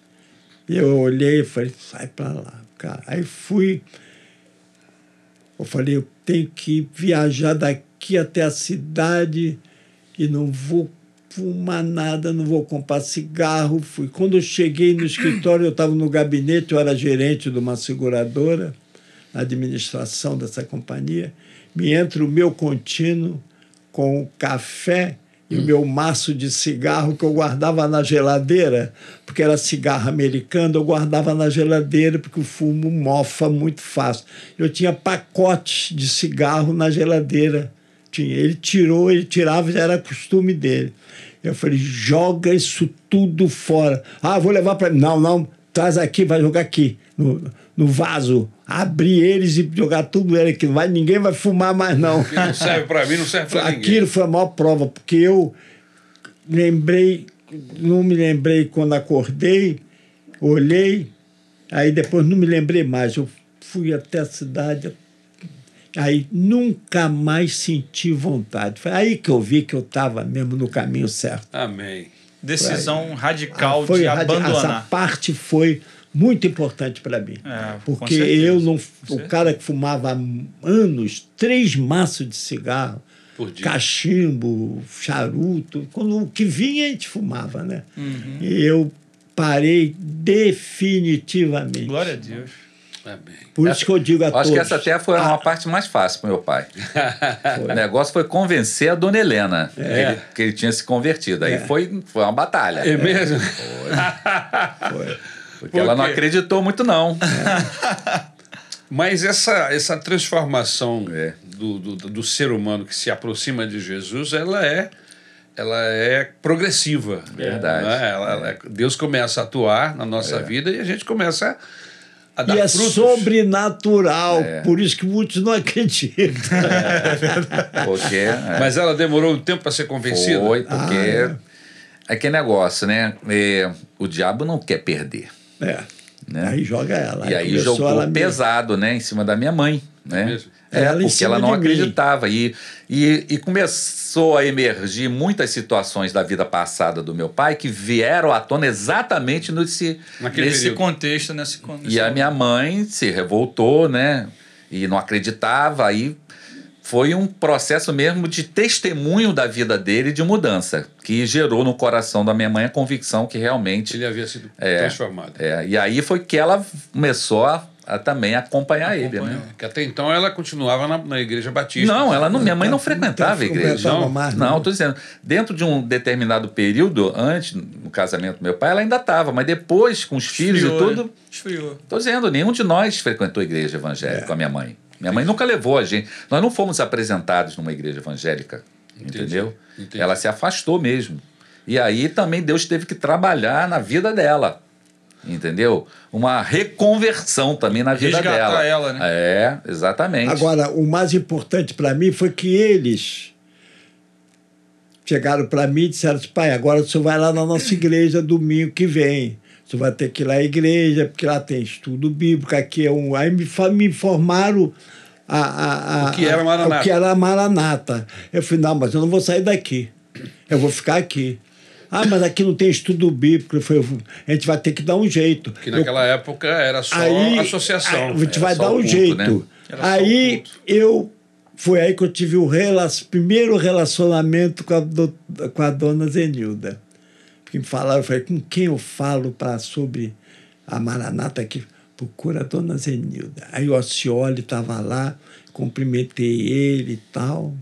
Eu olhei e falei, sai pra lá, cara. Aí fui. Eu falei, eu tenho que viajar daqui até a cidade e não vou fumar nada, não vou comprar cigarro. Fui. Quando eu cheguei no escritório, eu estava no gabinete, eu era gerente de uma seguradora, na administração dessa companhia. Me entra o meu contínuo com o café e o meu maço de cigarro que eu guardava na geladeira, porque era cigarro americano, eu guardava na geladeira porque o fumo mofa muito fácil. Eu tinha pacotes de cigarro na geladeira. Tinha. Ele tirou, ele tirava, já era costume dele. Eu falei, joga isso tudo fora. Ah, vou levar para. Não, não, traz aqui, vai jogar aqui, no, no vaso. Abrir eles e jogar tudo ele aqui. Vai, ninguém vai fumar mais, não. Não serve pra mim, não serve pra ninguém. Aquilo foi a maior prova, porque eu lembrei, não me lembrei quando acordei, olhei, aí depois não me lembrei mais. Eu fui até a cidade, aí nunca mais senti vontade. Foi aí que eu vi que eu estava mesmo no caminho certo. Amém. Decisão radical Ah, foi de radi- Essa abandonar. parte foi muito importante para mim. É, porque eu não. O cara que fumava há anos três maços de cigarro, cachimbo, charuto, quando o que vinha a gente fumava, né? Uhum. E eu parei definitivamente. Glória a Deus. Amém. Por isso que eu digo a Acho todos. que essa até foi ah, uma parte mais fácil pro meu pai. O negócio foi convencer a dona Helena que, ele, que ele tinha se convertido. Aí foi, foi uma batalha. É mesmo? Porque ela não acreditou muito, não. Mas essa, essa transformação É. do, do, do ser humano que se aproxima de Jesus, ela é, ela é progressiva. Verdade. né? Ela- ela- Deus começa a atuar na nossa É. vida e a gente começa e é frutos. sobrenatural. É. Por isso que muitos não acreditam. Porque. é, Mas ela demorou um tempo para ser convencida? Foi, porque. Ah, é que negócio, né? É, o diabo não quer perder. É. Né? Aí joga ela. E aí começou jogou ela mesmo. pesado, né, em cima da minha mãe, né? mesmo? É, Ela em porque ela não acreditava. E, e, e começou a emergir muitas situações da vida passada do meu pai que vieram à tona exatamente nesse, Naquele Nesse período. contexto, nesse contexto. e a minha mãe se revoltou, né? E não acreditava. Aí foi um processo mesmo de testemunho da vida dele de mudança, que gerou no coração da minha mãe a convicção que realmente. Ele havia sido É. transformado. É, e aí foi que ela começou a, a também acompanhar, ele, né? Que até então ela continuava na, na igreja batista. Não, ela não, minha mãe não Não frequentava a frequentava igreja. Não, mais, não, não. tô dizendo. Dentro de um determinado período, antes, no casamento do meu pai, ela ainda estava, mas depois, com os filhos e Esfriou, tudo, né? Esfriou. Tô dizendo, nenhum de nós frequentou a igreja evangélica É. com a minha mãe. Minha mãe nunca levou a gente. Nós não fomos apresentados numa igreja evangélica. Entendi, Entendeu? entendi. Ela se afastou mesmo. E aí também Deus teve que trabalhar na vida dela. Entendeu? Uma reconversão também na vida Resgatar dela. ela, né? É, exatamente. Agora, o mais importante para mim foi que eles chegaram para mim e disseram assim, pai, agora senhor vai lá na nossa igreja domingo que vem. Senhor vai ter que ir lá à igreja, porque lá tem estudo bíblico, aqui é um... Aí me, me informaram a, a, a, O que era a- Maranata. O que era Maranata. Eu falei, não, mas eu não vou sair daqui. Eu vou ficar aqui. Ah, mas aqui não tem estudo bíblico. Falei, a gente vai ter que dar um jeito. Que Eu naquela época era só aí, associação. a gente vai dar um culto, jeito. né? Era só o Aí eu foi aí que eu tive o rela primeiro relacionamento com a, do- com a dona Zenilda. Porque me falaram, eu falei, com quem eu falo para sobre a Maranata aqui? Procura a dona Zenilda. Aí o Alcioli estava lá, cumprimentei ele e tal.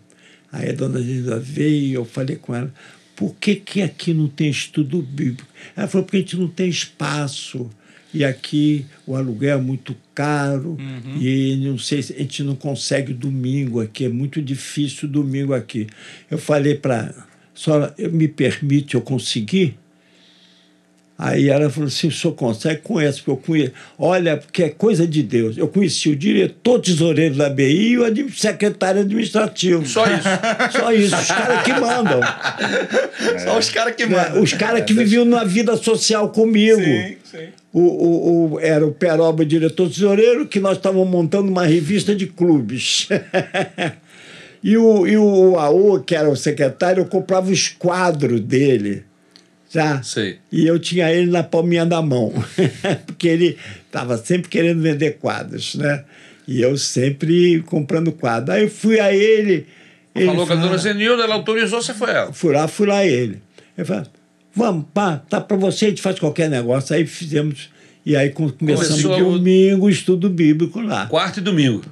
Aí a dona Zenilda veio, eu falei com ela, por que, que aqui não tem estudo bíblico? Ela falou, porque a gente não tem espaço. E aqui o aluguel é muito caro e não sei se a gente não consegue domingo aqui, é muito difícil domingo aqui. Eu falei para senhora, eu- me permite eu conseguir? Aí ela falou assim: o senhor consegue? Conheço, porque eu conheço. Olha, porque é coisa de Deus. Eu conheci o diretor tesoureiro da BI e o secretário administrativo. Só isso. Só isso, os caras que mandam. Só os caras que né? mandam. Os caras que viviam na vida social comigo. Sim, sim. O, o, o- era o Peroba, o diretor tesoureiro, que nós estávamos montando uma revista de clubes. e o, e o AO, que era o secretário, eu comprava os quadros dele. Já. Sei. E eu tinha ele na palminha da mão, porque ele estava sempre querendo vender quadros, né? E eu sempre comprando quadro. Aí eu fui a ele. ele Falou com a dona Zenilda, ela autorizou, você foi ela. Fui lá, fui lá ele. Ele falou, vamos, pá, tá para você, a gente faz qualquer negócio. Aí fizemos, e aí com- começamos Começou o- domingo, estudo bíblico lá, Quarto e domingo.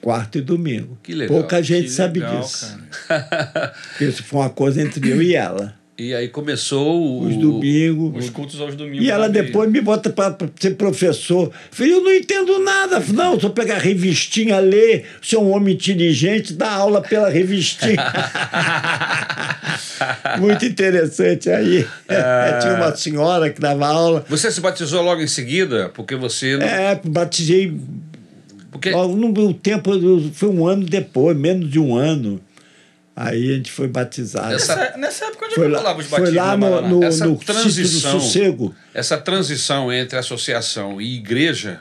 quarto e domingo. Que legal, Pouca gente Que sabe legal, disso. Isso foi uma coisa entre eu e ela. E aí começou o. Os domingos. Os cultos aos domingos. E ela depois me bota para ser professor. Eu Falei, eu não entendo nada. Não, só pegar a revistinha, ler, ser um homem inteligente, dar aula pela revistinha. Muito interessante. Aí tinha uma senhora que dava aula. Você se batizou logo em seguida? Porque você. não- É, batizei. Porque Logo no tempo, foi um ano depois, menos de um ano. Aí a gente foi batizado. Essa- Nessa, nessa época onde Foi eu lá, falava os foi batismos lá na no, no, Essa no sítio do transição- sossego. essa transição entre associação e igreja,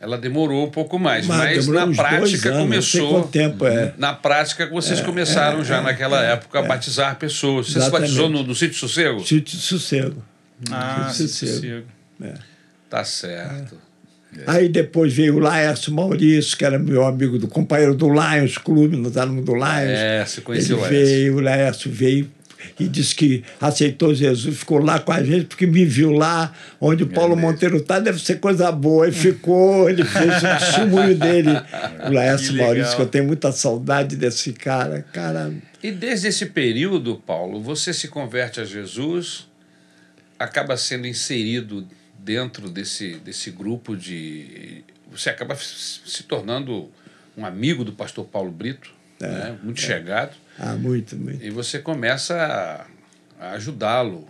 ela demorou um pouco mais. Mas Mas, na prática anos, começou. tempo é. Na prática, vocês começaram já naquela época a batizar pessoas. Você se Exatamente. batizou no, no sítio Sossego? Sítio do sossego. Ah, Sítio sossego. sim. Tá certo. Aí depois veio o Laércio Maurício, que era meu amigo do companheiro do Lions Clube, nós éramos do Lions. É, você conheceu Ele o Laércio. veio, o Laércio veio e disse que aceitou Jesus, ficou lá com a gente, porque me viu lá, onde o Paulo Monteiro está, deve ser coisa boa. E ficou, ele fez o testemunho dele. O Laércio Que. Maurício, que eu tenho muita saudade desse cara. Cara, E desde esse período, Paulo, você se converte a Jesus, acaba sendo inserido dentro desse, desse grupo de. Você acaba se tornando um amigo do pastor Paulo Brito, né? muito chegado, ah, muito, muito. e você começa a, a ajudá-lo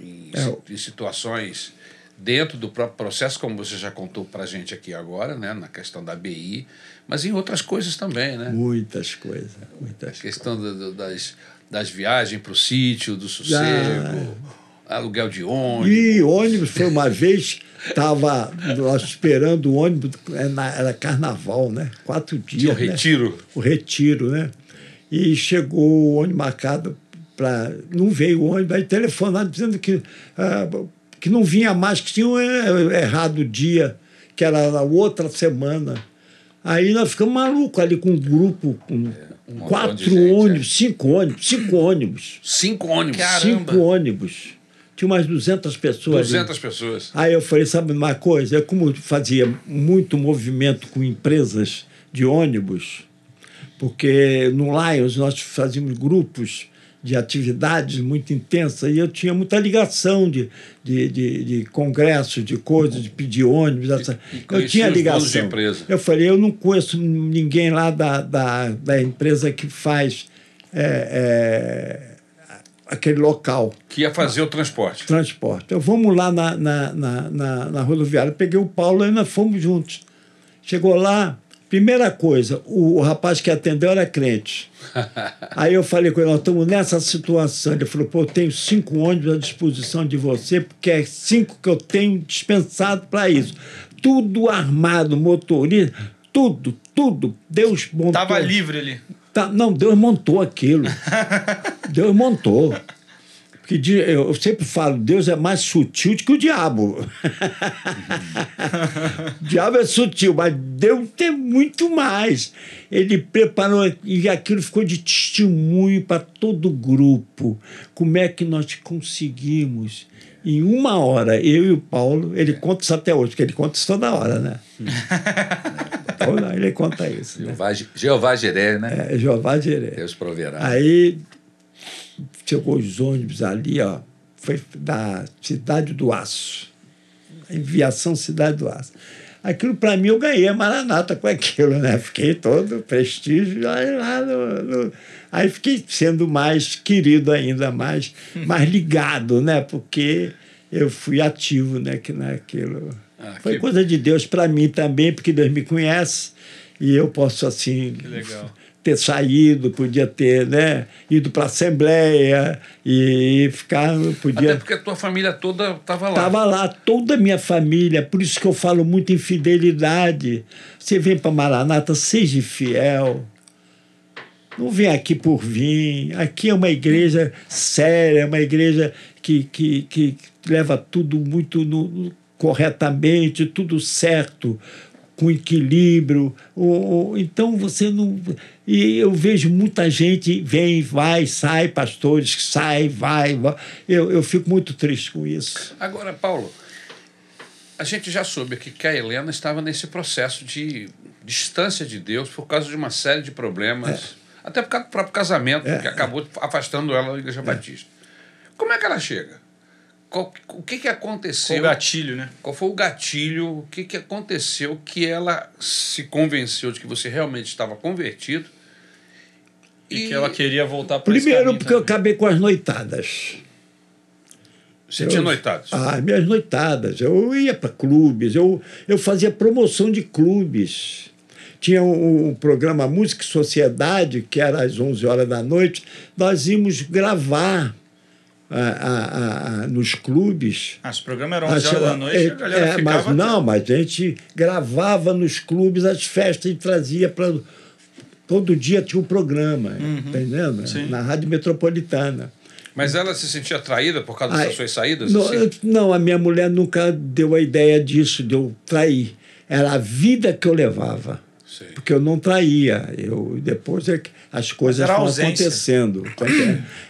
em, É, em situações dentro do próprio processo, como você já contou para a gente aqui agora, né, na questão da BI, mas em outras coisas também, né? Muitas coisas, muitas A questão do- do- das, das viagens para o sítio, do sossego, aluguel de ônibus. E ônibus foi uma vez, estava nós esperando o ônibus, é era carnaval, né? Quatro dias. Tinha o né? retiro. O retiro, né? E chegou o ônibus marcado para. Não veio o ônibus, aí telefonaram dizendo que, ah, que não vinha mais, que tinham eh, errado o dia, que era na outra semana. Aí nós ficamos malucos ali com um grupo, com um montão de quatro gente, é. ônibus, cinco ônibus, cinco ônibus. Cinco ônibus. Caramba. Cinco ônibus. Tinha umas 200 pessoas. ali. 200 pessoas. Aí eu falei, sabe uma coisa? Eu, como fazia muito movimento com empresas de ônibus, porque no Lions nós fazíamos grupos de atividades muito intensas e eu tinha muita ligação de, de, de, de congressos, de coisas, de pedir ônibus. Essa. eu tinha ligação. Eu falei, eu não conheço ninguém lá da, da, da empresa que faz é, é, aquele local Que ia fazer o transporte. transporte. Então vamos lá na, na, na, na, na rodoviária. Peguei o Paulo e nós fomos juntos. Chegou lá, primeira coisa, o, o rapaz que atendeu era crente. Aí eu falei com ele, nós estamos nessa situação. Ele falou, pô, eu tenho cinco ônibus à disposição de você, porque é cinco que eu tenho dispensado para isso. Tudo armado, motorista, tudo, tudo. Deus montou. Tava livre ali. Tá, não, Deus montou aquilo. Deus montou. Porque eu eu sempre falo, Deus é mais sutil do que o diabo. o diabo é sutil, mas Deus tem muito mais. Ele preparou e aquilo ficou de testemunho para todo o grupo. Como é que nós conseguimos? Em uma hora, eu e o Paulo, ele conta isso até hoje, porque ele conta isso toda hora, né? Toda- ele conta isso. Né? Jeová, Jeová Jiré, né? É, Jeová Jiré. Deus proverá. Aí chegou os ônibus ali, ó, foi da Cidade do Aço. Enviação Cidade do Aço. Aquilo para mim eu ganhei a Maranata com aquilo, né? Fiquei todo prestígio aí lá no, no- Aí fiquei sendo mais querido ainda, mais, mais ligado, né? Porque eu fui ativo né? que naquilo. Ah, Foi que- coisa de Deus para mim também, porque Deus me conhece e eu posso assim ter saído, podia ter né, ido para a Assembleia e ficar, Até podia. porque a tua família toda estava lá. Estava lá toda a minha família, por isso que eu falo muito em fidelidade. Você vem para Maranata, seja fiel. Não vem aqui por vir. Aqui é uma igreja séria, é uma igreja que, que, que leva tudo muito no- corretamente, tudo certo, com equilíbrio. O- o- então você não. E eu vejo muita gente vem, vai, sai, pastores sai, vai. vai. Eu, eu fico muito triste com isso. Agora, Paulo, a gente já soube aqui que a Helena estava nesse processo de distância de Deus por causa de uma série de problemas, até por causa do próprio casamento, que acabou afastando ela da Igreja Batista. Como é que ela chega? Qual- o que, que aconteceu? o gatilho, né? Qual foi o gatilho? O que, que aconteceu que ela se convenceu de que você realmente estava convertido? E, que ela queria voltar para Primeiro, porque eu acabei com as noitadas. Você tinha noitado. Ah, minhas noitadas. Eu ia para clubes, eu, eu fazia promoção de clubes. Tinha um, um programa Música e Sociedade, que era às 11 horas da noite. Nós íamos gravar ah, ah, nos clubes. Ah, esse programa era 11 horas da noite, é, a galera é, ficava... mas não, mas a gente gravava nos clubes as festas e trazia para. Todo dia tinha um programa, entendendo? Uhum. Sim. Na Rádio Metropolitana. Mas ela se sentia atraída por causa dessas suas saídas? Não, assim? eu- não, a minha mulher nunca deu a ideia disso, de eu trair. Era a vida que eu levava. Sei. Porque eu não traía. Eu, depois é que as coisas foram ausência. acontecendo.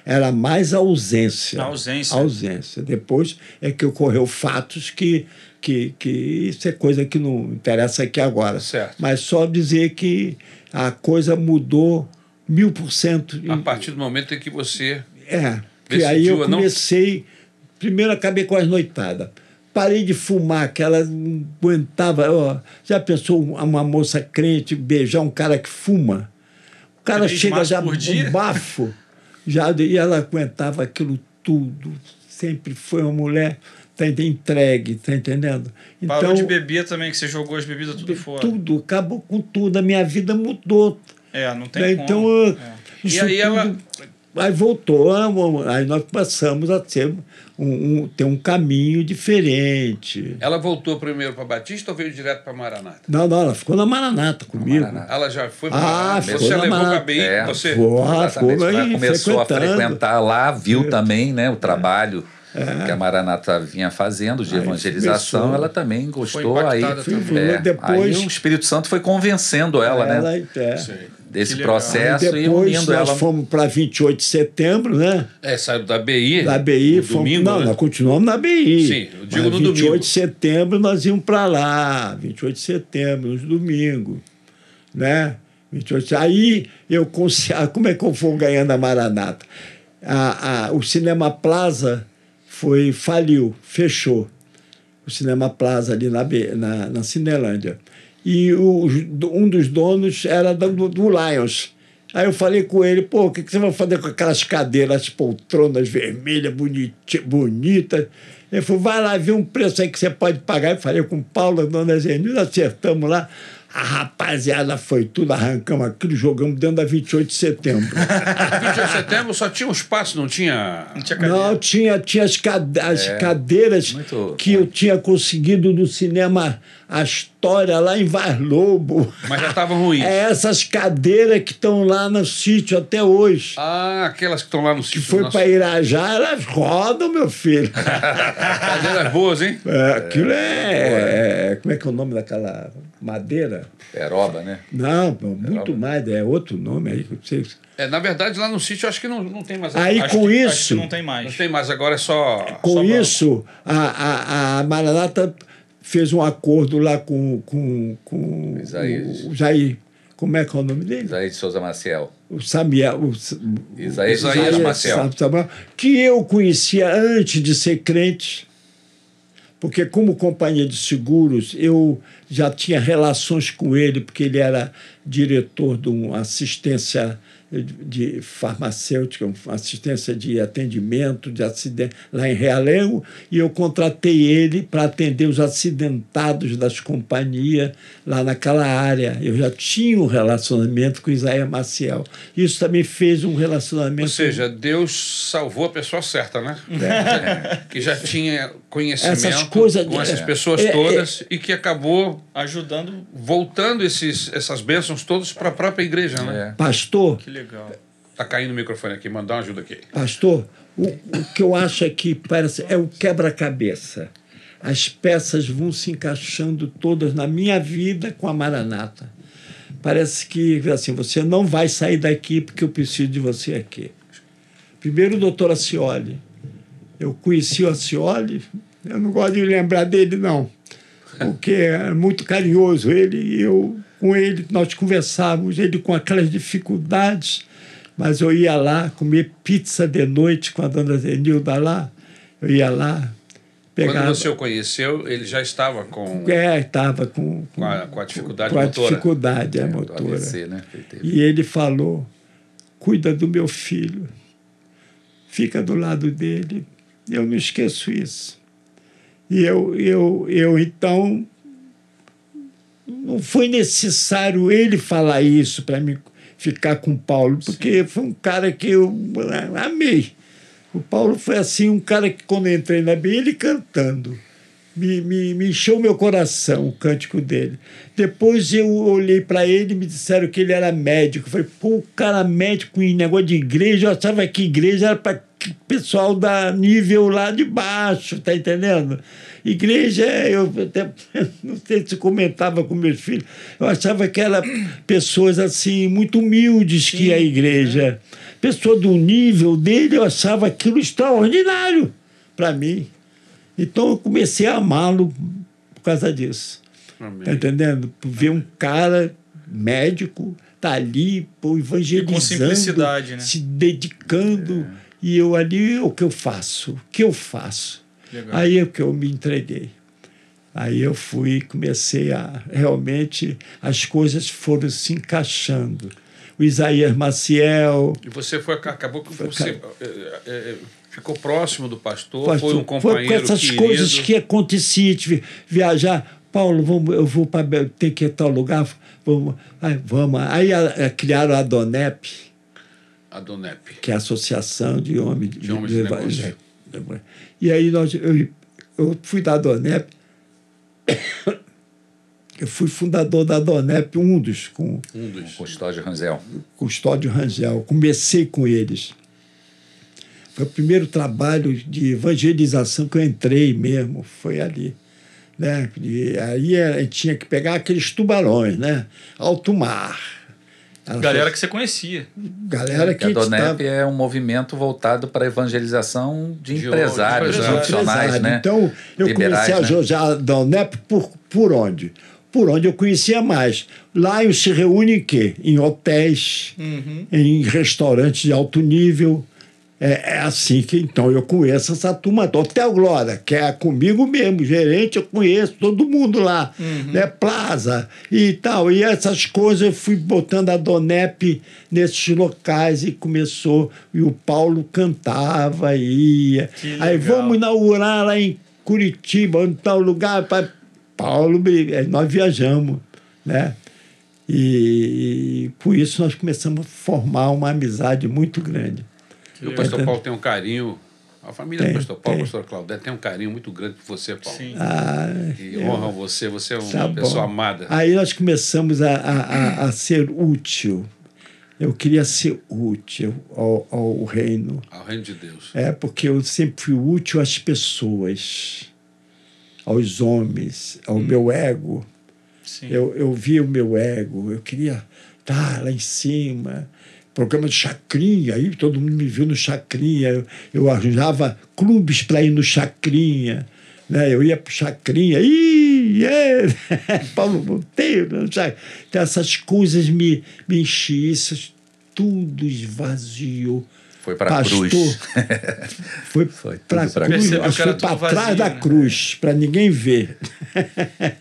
Era mais a ausência. A ausência. A ausência. Depois é que ocorreu fatos que, que, que isso é coisa que não interessa aqui agora. Certo. Mas só dizer que a coisa mudou mil por cento. A partir do momento em que você. É, que aí eu a não- comecei. Primeiro acabei com as noitadas. Parei de fumar, que ela não aguentava. ó, já pensou uma moça crente beijar um cara que fuma? O cara Três chega já um bafo, já, e ela aguentava aquilo tudo, sempre foi uma mulher tá ent- entregue, tá entendendo? Parou de beber também, que você jogou as bebidas tudo fora. tudo, acabou com tudo, a minha vida mudou. É, não tem como. Então, eu- É. E aí tudo- ela- Aí voltou, a- aí nós passamos a ter um, um- ter um caminho diferente. Ela voltou primeiro para Batista ou veio direto para Maranata? Não, não, ela ficou na Maranata comigo. Maranata. Ela já foi Ah, para Maranata. ficou Você levou Maranata. a BI, É, você... Foi. Ah, foram Ela começou a frequentar lá, viu também né, o trabalho que a Maranata vinha fazendo de É. Aí evangelização. começou. Ela também gostou. Aí, também. é, Depois- aí o Espírito Santo foi convencendo ela, né? é. Desse processo e depois unindo nós ela. fomos para 28 de setembro, né? É, saiu da BI. Da BI, no fomos. domingo, não, né? nós continuamos na BI. Sim, eu digo Mas no 28 domingo. de setembro nós íamos para lá. 28 de setembro, nos domingos. Né? 28 de- Aí eu consegui. Como é que eu vou ganhando a Maranata? A, a, o Cinema Plaza foi, faliu, fechou. O Cinema Plaza ali na, na, na Cinelândia. E o, um dos donos era do, do Lions. Aí eu falei com ele, pô, o que, que você vai fazer com aquelas cadeiras, as poltronas vermelhas, boniti- bonitas? Ele falou, vai lá ver um preço aí que você pode pagar. Eu falei com o Paulo, a dona Zenilda, acertamos lá. A rapaziada foi tudo, arrancamos aquilo, jogamos dentro da 28 de setembro. 28 de setembro só tinha um espaço, não tinha... Não tinha cadeira. Não, tinha, tinha as, cade- as cadeiras muito- que eu tinha conseguido do cinema História lá em Vaz Lobo. Mas já estavam ruins. É essas cadeiras que estão lá no sítio até hoje. Ah, aquelas que estão lá no Que sítio. foi nosso- para Irajá, elas rodam, meu filho. Cadeiras boas, hein? É, aquilo é, é- Como é que é o nome daquela madeira? Peroba, né? Não, muito mais, é outro nome aí. que eu sei. É, na verdade, lá no sítio, acho que não, não tem mais... Aí Acho com que- isso. Acho que não tem Não mais. tem mais, agora é só... Com só isso, a, a, a Maranata fez um acordo lá com, com, com Isaías. o Jair. Como é que é o nome dele? Isaías de Souza Maciel. O Samuel. O, Sa- Isaías, Isaías Maciel. Que eu conhecia antes de ser crente, porque como companhia de seguros, eu já tinha relações com ele, porque ele era diretor de uma assistência de farmacêutica, assistência de atendimento de acidente lá em Realengo, e eu contratei ele para atender os acidentados das companhias lá naquela área. Eu já tinha um relacionamento com Isaías Maciel. Isso também fez um relacionamento Ou seja, Deus salvou a pessoa certa, né? que já tinha conhecimento Essas coisas- com essas é, pessoas é, todas e que acabou Ajudando. voltando esses, essas bênçãos todas para a própria igreja, né? É. Pastor, Que legal. Tá caindo o microfone aqui, mandar uma ajuda aqui. pastor, o, o que eu acho é que parece é o quebra-cabeça. As peças vão se encaixando todas na minha vida com a Maranata. Parece que assim, você não vai sair daqui porque eu preciso de você aqui. Primeiro o doutor Acioli. Eu conheci o Acioli, eu não gosto de lembrar dele, não. Porque é muito carinhoso ele e eu com ele, nós conversávamos, ele com aquelas dificuldades, mas eu ia lá comer pizza de noite com a dona Zenilda lá, eu ia lá, pegava... Quando você o conheceu, ele já estava com, É, estava com, com, a, com a dificuldade com a motora. dificuldade é, Do motora. AVC, né? ele. E ele falou: cuida do meu filho, fica do lado dele. Eu não esqueço isso. E eu, eu, eu então. Não foi necessário ele falar isso para mim ficar com o Paulo, porque foi um cara que eu amei. O Paulo foi assim, um cara que quando eu entrei na BI, ele cantando. Me, me, me encheu meu coração o cântico dele. Depois eu olhei para ele e me disseram que ele era médico. Eu falei, pô, o cara médico em negócio de igreja, eu achava que igreja era para pessoal da nível lá de baixo, tá entendendo? Igreja, eu até não sei se comentava com meus filhos, eu achava que era pessoas assim, muito humildes que ia à igreja. Pessoa do nível dele, eu achava aquilo extraordinário para mim. Então eu comecei a amá-lo por causa disso. Amém. Tá entendendo? Ver um cara médico tá ali, pô, evangelizando, simplicidade, né? se dedicando. E eu ali, o que eu faço? O que eu faço? Legal. Aí é que eu me entreguei. Aí eu fui e comecei a. Realmente, as coisas foram se encaixando. o Isaías Maciel. E você foi, acabou que você é, é, ficou próximo do pastor, Pastor, foi um companheiro com essas querido. coisas que aconteciam, de viajar. Paulo, vamos, eu vou para tem que ir a tal lugar, vamos, aí, vamos. Aí a- a- criaram a Donep, A Donep. que é a Associação de Homens De Homens de Negócio. E aí nós, eu, eu fui da Donep, eu fui fundador da Donep, um dos, com Um dos. Custódio Ranzel. Custódio Rangel. Comecei com eles. Foi o primeiro trabalho de evangelização que eu entrei mesmo, foi ali. Né? E aí a gente tinha que pegar aqueles tubarões, né? Alto mar. Era Galera que você conhecia. galera que a Donep estava- é um movimento voltado para a evangelização de De empresários empresários. profissionais, empresário. né? Então, eu Liberais, comecei a né? jogar a Donep por, por onde? Por onde eu conhecia mais. Lá eu se reúne em quê? Em hotéis, em restaurantes de alto nível. É, é assim que então eu conheço essa turma. toda. Hotel Glória, que é comigo mesmo, gerente, eu conheço todo mundo lá. Né? Plaza e tal. E essas coisas eu fui botando a Donep nesses locais e começou. E o Paulo cantava, ia. Aí vamos inaugurar lá em Curitiba, em tal lugar. Pra... Paulo, nós viajamos, né? E, e por isso nós começamos a formar uma amizade muito grande. E o pastor Entendo. Paulo tem um carinho. A família Tem, do pastor Paulo, tem. pastor Claudete, tem um carinho muito grande por você, Paulo. Sim. Ah, E honram você, você é uma tá pessoa bom. amada. Aí nós começamos a, a, a, a ser útil. Eu queria ser útil ao, ao reino. Ao reino de Deus. É, porque eu sempre fui útil às pessoas, aos homens, ao meu ego. Sim. Eu, eu via o meu ego, eu queria estar lá em cima. Programa de chacrinha, aí todo mundo me viu no chacrinha. Eu, eu arranjava clubes para ir no chacrinha. Né? Eu ia para o chacrinha, ih, é, Paulo Monteiro. Então, essas coisas me, me enchiam, isso tudo esvaziou. Foi para a cruz. Foi, Foi para pra cruz, foi para trás vazio, da né? cruz, para ninguém ver.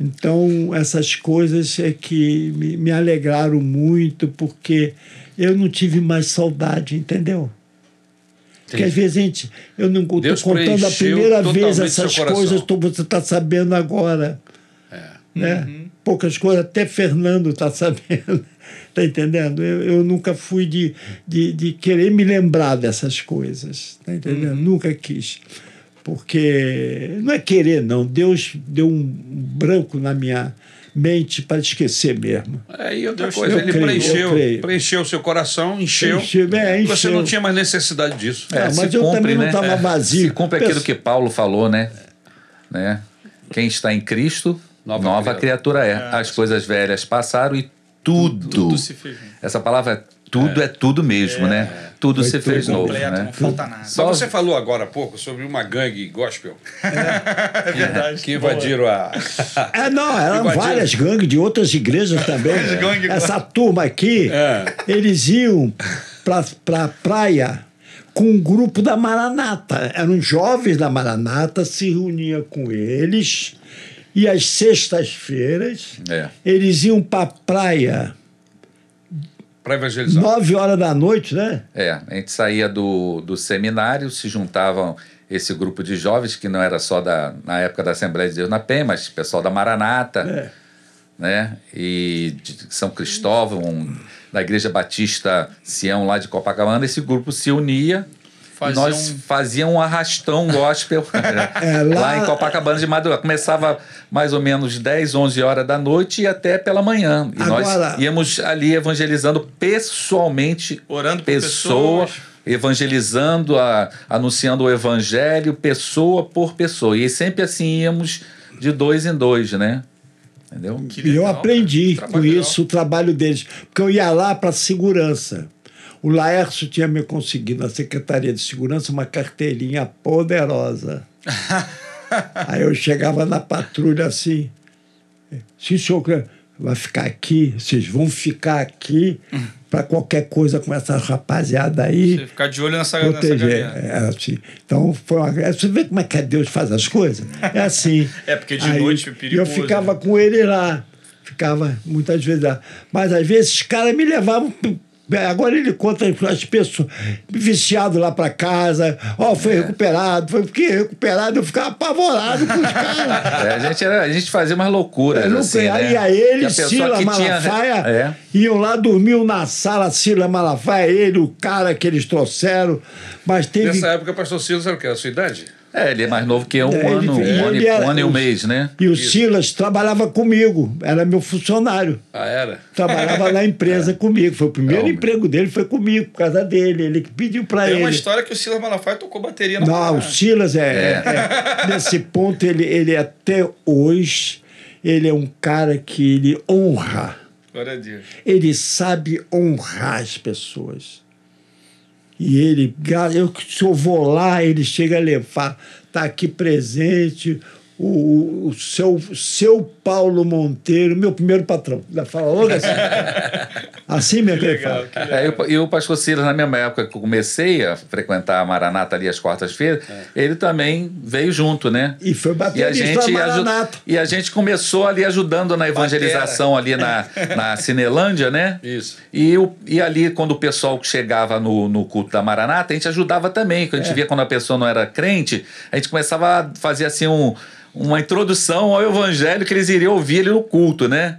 então, essas coisas é que me, me alegraram muito, porque eu não tive mais saudade, entendeu? Porque às vezes a gente, eu não estou contando a primeira vez essas coisas, tô- você está sabendo agora. É. Né? Uhum. Poucas coisas, até Fernando está sabendo. Está entendendo? Eu, eu nunca fui de, de, de querer me lembrar dessas coisas. Está entendendo? Uhum. Nunca quis. Porque não é querer, não. Deus deu um branco na minha mente para esquecer mesmo. É, e outra Deus- coisa, eu ele creio, eu preencheu, preencheu o seu coração, encheu. Encheu, é, Você encheu. não tinha mais necessidade disso. É, se mas eu também não estava É. vazio. Se cumpre aquilo Pensa- que Paulo falou, né? né? Quem está em Cristo, Nova nova, criatura. criatura é. As coisas velhas passaram e tudo. Tudo se fez. Essa palavra tudo é, tudo mesmo, né? Tudo Foi se tudo fez novo, Completo, né? não falta nada. Mas Só- você falou agora há pouco sobre uma gangue gospel É verdade. que invadiram a. É, não, eram Invadiram. várias gangues de outras igrejas também. gangues, Essa turma aqui, É. eles iam para pra praia com um grupo da Maranata. Eram jovens da Maranata, se reunia com eles e às sextas-feiras É. eles iam para praia para evangelizar. nove horas da noite, né? É, a gente saía do, do seminário, se juntavam esse grupo de jovens, que não era só da, na época da Assembleia de Deus na PEN, mas pessoal da Maranata, É. né? E de São Cristóvão, da Igreja Batista Sião, lá de Copacabana, esse grupo se unia. Fazia e nós um- fazíamos um arrastão gospel É, lá- lá... em Copacabana de madrugada. Começava mais ou menos 10, 11 horas da noite e até pela manhã. E Agora- nós íamos ali evangelizando pessoalmente Orando por pessoa, pessoas. evangelizando, a, anunciando o evangelho, pessoa por pessoa. E sempre assim íamos de dois em dois, né? Entendeu? Que E eu legal, aprendi cara. com legal. isso o trabalho deles. Porque eu ia lá para segurança. O Laércio tinha me conseguido na Secretaria de Segurança uma carteirinha poderosa. Aí eu chegava na patrulha assim. Sim, senhor, vai ficar aqui, vocês vão ficar aqui para qualquer coisa com essa rapaziada aí Você ficar de olho nessa, proteger. galera. É assim. Então, foi uma... você vê como é que Deus faz as coisas? É assim. É, porque de Aí, noite é e Eu perigoso, ficava né? com ele lá. ficava muitas vezes lá. Mas às vezes os caras me levavam. Agora ele conta as pessoas viciado lá para casa, ó, foi recuperado, foi porque recuperado, eu ficava apavorado com os caras. É, a, gente era, a gente fazia umas loucuras. É, não assim, né? aí a Que ele, a Sila que tinha- Malafaia, É. iam lá, dormiam na sala, Sila Malafaia, ele, o cara que eles trouxeram. Mas teve. Nessa época, o pastor Silas era o quê? A sua idade? É, ele é mais novo que eu, um É, ele- ano, um ele ano, e- era- um ano e um mês, né? E o Silas trabalhava comigo, era meu funcionário. Ah, era? Trabalhava na empresa comigo. Foi o primeiro É, emprego dele, foi comigo, por causa dele. Ele que pediu para Tem ele. uma história que o Silas Malafaia tocou bateria na Não, o Silas é, é- é- nesse ponto ele, ele até hoje ele é um cara que ele honra, Glória a Deus. ele sabe honrar as pessoas. E ele, eu se eu vou lá, ele chega a levar, tá aqui presente o, o seu, seu Paulo Monteiro, meu primeiro patrão. Ele fala logo assim. assim mesmo que ele fala. É, legal. e o- pastor Silas, na mesma época que eu comecei a frequentar a Maranata ali às quartas-feiras, ele também veio junto, né? E foi E a baterista gente, Maranata. e a gente começou ali ajudando na evangelização ali na, na Cinelândia, né? Isso. E, o, e ali, quando o pessoal chegava no, no culto da Maranata, a gente ajudava também. Quando a É. gente via quando a pessoa não era crente, a gente começava a fazer assim um, uma introdução ao evangelho que eles iriam ouvir ali no culto, né?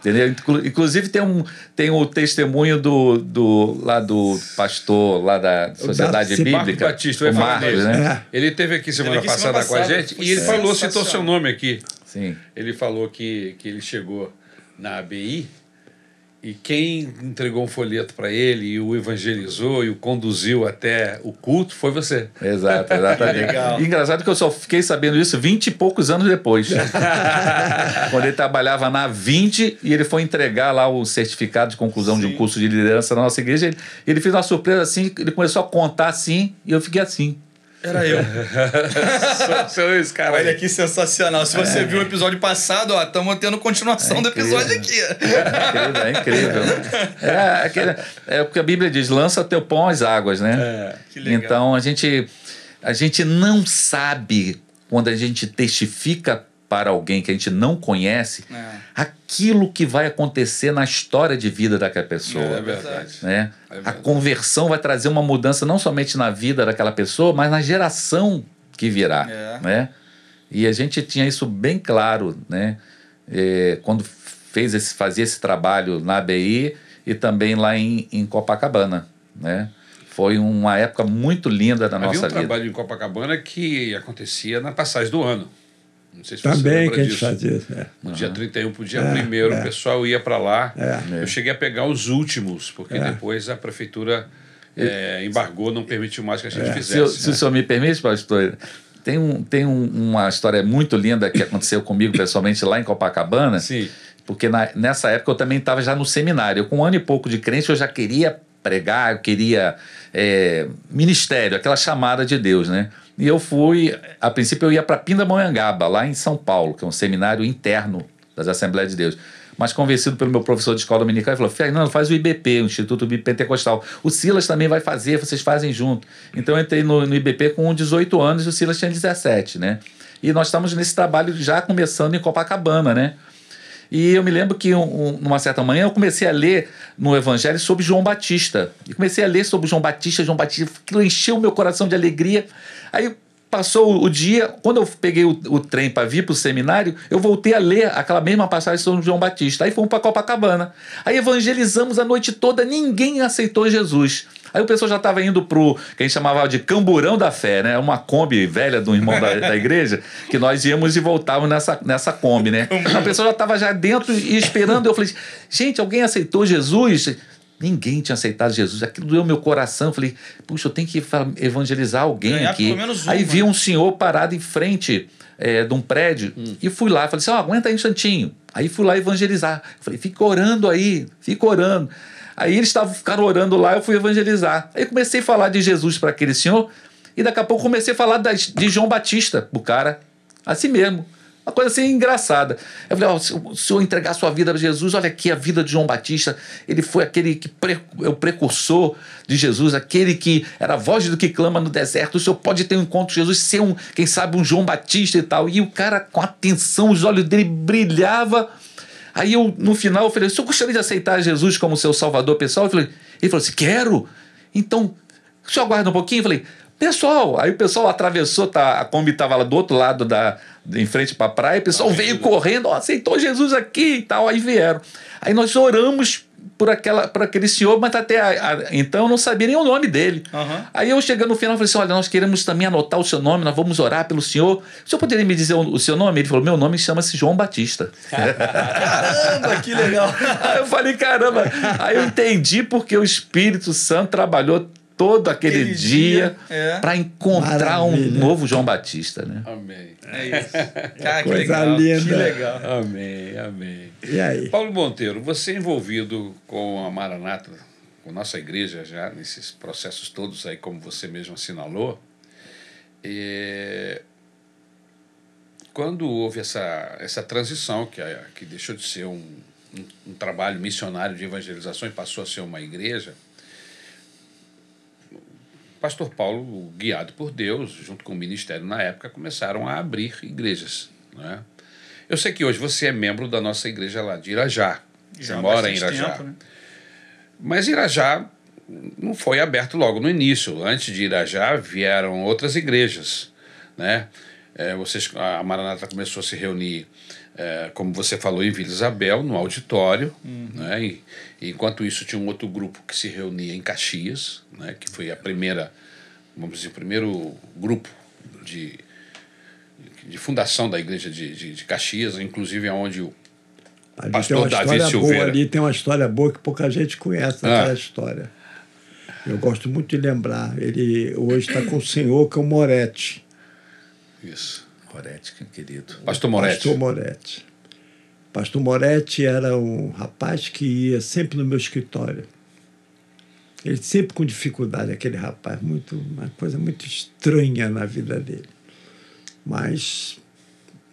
Entendeu? Inclu- Inclusive tem, um, tem o testemunho do, do, lá do pastor lá da Sociedade Marcos Bíblica. Batista, eu ia o Marcos, né? É. Ele teve aqui semana aqui semana passada com a passada, gente e ele falou, citou seu nome aqui. Sim. Ele falou que, que ele chegou na ABI e quem entregou um folheto para ele e o evangelizou e o conduziu até o culto foi você. Exato, exatamente. Legal. Engraçado que eu só fiquei sabendo isso 20 e poucos anos depois. Quando ele trabalhava na 20 e ele foi entregar lá o certificado de conclusão de um Sim. curso de liderança na nossa igreja, ele, ele fez uma surpresa assim, ele começou a contar assim e eu fiquei assim. Era eu. Sou esse cara. Olha que sensacional. Se você viu o episódio passado, ó, estamos tendo continuação É do episódio aqui. É incrível, é incrível. É, aquele, é o que a Bíblia diz: lança teu pão às águas, né? É, que legal. Então a gente, a gente não sabe quando a gente testifica para alguém que a gente não conhece É. aquilo que vai acontecer na história de vida daquela pessoa. É verdade. né? É a verdade. conversão vai trazer uma mudança não somente na vida daquela pessoa, mas na geração que virá. É. Né? E a gente tinha isso bem claro né? É, quando fez esse, fazia esse trabalho na ABI e também lá em, em Copacabana. Né? Foi uma época muito linda da Havia nossa um vida. trabalho em Copacabana que acontecia na passagem do ano. Não sei se você Também lembra que a gente disso. fazia isso. É. No dia 31 pro dia É, 1 o é. pessoal ia para lá. É. Eu cheguei a pegar os últimos, porque É. depois a prefeitura é, embargou, não permitiu mais que a gente Se, fizesse. eu- se o senhor me permite, pastor, tem, um, tem um- uma história muito linda que aconteceu comigo pessoalmente lá em Copacabana. Sim. Porque na- nessa época eu também estava já no seminário. Eu, com um ano e pouco de crente, eu já queria pregar, eu queria é, ministério, aquela chamada de Deus, né? E eu fui, a princípio eu ia para Pindamonhangaba, lá em São Paulo, que é um seminário interno das Assembleias de Deus. Mas convencido pelo meu professor de escola dominical, ele falou: Fernando, faz o IBP, o Instituto Pentecostal. O Silas também vai fazer, vocês fazem junto. Então eu entrei no, no IBP com 18 anos e o Silas tinha 17, né? E nós estamos nesse trabalho já começando em Copacabana, né? E eu me lembro que um, um, numa certa manhã eu comecei a ler no Evangelho sobre João Batista. E comecei a ler sobre João Batista, João Batista, encheu o meu coração de alegria. Aí passou o, o dia, quando eu peguei o, o trem para vir para o seminário, eu voltei a ler aquela mesma passagem sobre João Batista. Aí fomos para Copacabana. Aí evangelizamos a noite toda, ninguém aceitou Jesus. Aí o pessoal já estava indo pro que a gente chamava de camburão da fé, né? Uma Kombi velha do irmão da, da igreja, que nós íamos e voltávamos nessa, nessa Kombi, né? A pessoa já estava já dentro e esperando. Eu falei, gente, alguém aceitou Jesus? Ninguém tinha aceitado Jesus. Aquilo doeu meu coração. Eu falei, puxa, eu tenho que evangelizar alguém Ganhar aqui. pelo menos Aí vi um senhor parado em frente é, de um prédio e fui lá. Falei assim: ó, aguenta aí um instantinho. Aí fui lá evangelizar. Falei, fica orando aí, fica orando. Aí eles estavam ficaram orando lá, eu fui evangelizar. Aí comecei a falar de Jesus para aquele senhor e daqui a pouco comecei a falar das- de João Batista, o cara, assim mesmo. Uma coisa assim engraçada. Eu falei, ó, se o senhor entregar sua vida para Jesus, olha aqui a vida de João Batista. Ele foi aquele que pre- é o precursor de Jesus, aquele que era a voz do que clama no deserto. O senhor pode ter um encontro com Jesus, ser um, quem sabe, um João Batista e tal. E o cara, com atenção, os olhos dele brilhavam. Aí eu, no final, eu falei, o senhor gostaria de aceitar Jesus como seu salvador pessoal? Eu falei, ele falou assim, quero. Então, o senhor aguarda um pouquinho? Eu falei, pessoal, aí o pessoal atravessou, tá, a Kombi estava lá do outro lado da, em frente para a praia, o pessoal veio correndo, ó, aceitou Jesus aqui e tal, aí vieram. Aí nós oramos por, aquela, por aquele senhor, mas até a, a, então eu não sabia nem o nome dele. Uhum. Aí eu chegando no final, falei assim: olha, nós queremos também anotar o seu nome, nós vamos orar pelo senhor. O senhor poderia me dizer o, o seu nome? Ele falou: meu nome chama-se João Batista. Caramba, que legal. Aí eu falei: caramba. Aí eu entendi porque o Espírito Santo trabalhou todo aquele, Aquele dia, dia, é. para encontrar um Maravilha. novo João Batista, né? Amém. É isso. Cara, que Coisa legal. linda. Que legal. Amém, amém. E aí? Paulo Monteiro, você é envolvido com a Maranata, com nossa igreja já, nesses processos todos aí, como você mesmo assinalou, é, quando houve essa, essa transição, que, que deixou de ser um, um, um trabalho missionário de evangelização e passou a ser uma igreja, Pastor Paulo, guiado por Deus, junto com o ministério na época, começaram a abrir igrejas. Né? Eu sei que hoje você é membro da nossa igreja lá de Irajá. Você Já há mora em Irajá. tempo, né? Mas Irajá não foi aberto logo no início. Antes de Irajá vieram outras igrejas, né? É, vocês, a Maranata começou a se reunir, é, como você falou, em Vila Isabel, no auditório, né? E, e enquanto isso tinha um outro grupo que se reunia em Caxias, né? Que foi a primeira, vamos dizer, o primeiro grupo de, de fundação da igreja de, de, de Caxias, inclusive aonde o Ali Pastor Davi história Silveira. boa ali, tem uma história boa que pouca gente conhece Ah. aquela história. Eu gosto muito de lembrar. Ele hoje está com o senhor, que é o Moretti. isso, Moretti, que querido. Pastor Moretti. Pastor Moretti. Pastor Moretti era um rapaz que ia sempre no meu escritório. Ele sempre com dificuldade, aquele rapaz, muito, uma coisa muito estranha na vida dele. Mas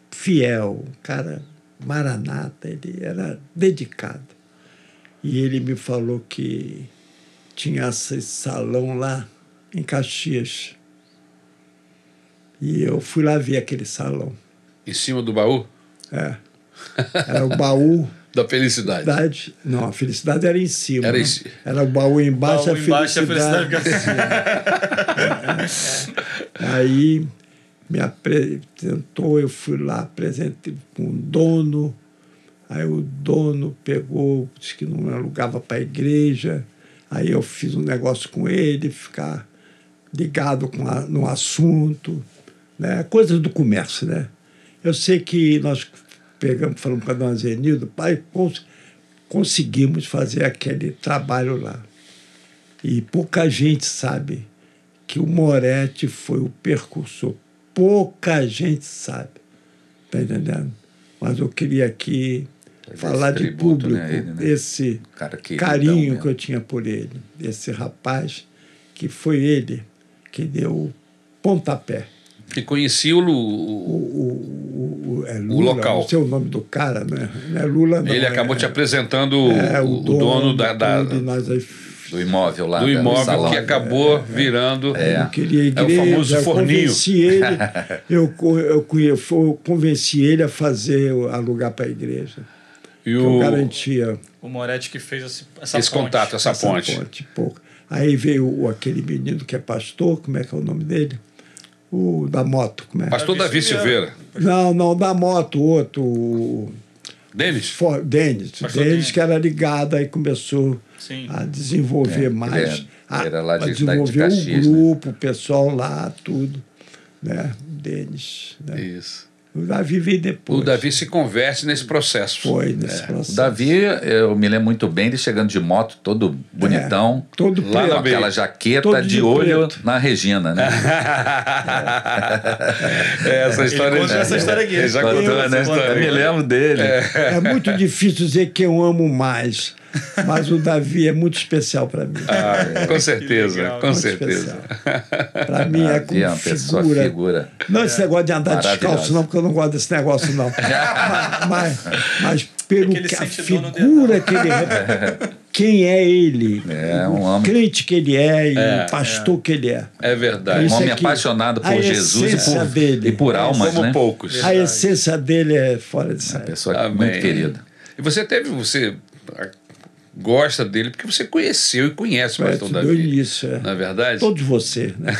fiel, um cara maranata, ele era dedicado. E ele me falou que tinha esse salão lá em Caxias. E eu fui lá ver aquele salão. Em cima do baú É. Era o baú da felicidade. da. Não, a felicidade era em cima. Era em né? ci- Era o baú embaixo, Baú a embaixo, a felicidade. Aí me apresentou, eu fui lá, apresentei com o dono. Aí o dono pegou, disse que não alugava para a igreja. Aí eu fiz um negócio com ele, ficar ligado com a, no assunto, né? coisas do comércio. Né? Eu sei que nós pegamos, falamos com a dona Zenildo, pai, cons conseguimos fazer aquele trabalho lá. E pouca gente sabe que o Moretti foi o percursor. Pouca gente sabe. Tá entendendo? Mas eu queria aqui Fazer falar esse de tributo, público né, ele, né? esse queridão carinho que eu tinha por ele. Esse rapaz, que foi ele que deu o pontapé. Que conhecia o, O, o- o, o, o- é Lula, local. Não sei o nome do cara, né? Não é Lula, não. Ele é, acabou te apresentando é, o, o dono da, da- nós aí Do imóvel lá. do da- imóvel salão. que acabou virando. É. não queria É igreja. o famoso eu forninho. convenci ele, eu, eu, eu convenci ele a fazer, alugar para a igreja. E Que eu o, garantia O Moretti que fez esse, essa esse ponte. contato, essa, essa ponte. ponte. Aí veio o- aquele menino que é pastor, como é que é o nome dele? O da moto, como é? Pastor Davi Silveira. Não, não, da moto, o outro, Denis? For- Denis. Pastor Denis que era ligado, aí começou Sim. a desenvolver É, mais. ele a, era lá de- a da- de desenvolver Caxias, o né? grupo, o pessoal lá, tudo. Né? Denis. Né? Isso. O Davi veio depois. O Davi se converte nesse processo. foi nesse O processo. Davi, eu me lembro muito bem, ele chegando de moto, todo bonitão. Todo Lá preto. Com aquela jaqueta Todo de, de olho preto. na Regina, né? É, essa história conta essa história aqui. Ele já Contou, contou essa né? história. Eu me lembro dele. É muito difícil dizer que eu amo mais, mas o Davi é muito especial para mim. Ah, com certeza, legal. com certeza. Para mim é como é uma pessoa figura. figura. Não esse negócio de andar descalço, não, porque eu não gosto desse negócio, não. mas, mas, mas pelo É que ele que a figura que ele rep- quem é ele, É, o um homem. crente que ele é e É, o pastor que ele é. É verdade. Um homem aqui, apaixonado por Jesus e por, dele. e por almas, Como né? poucos. A essência dele é fora de Uma série. pessoa Amém. muito querida. E você teve, você gosta dele porque você conheceu e conhece o É, pastor do Davi. início, é. Não é verdade? Todos você, né?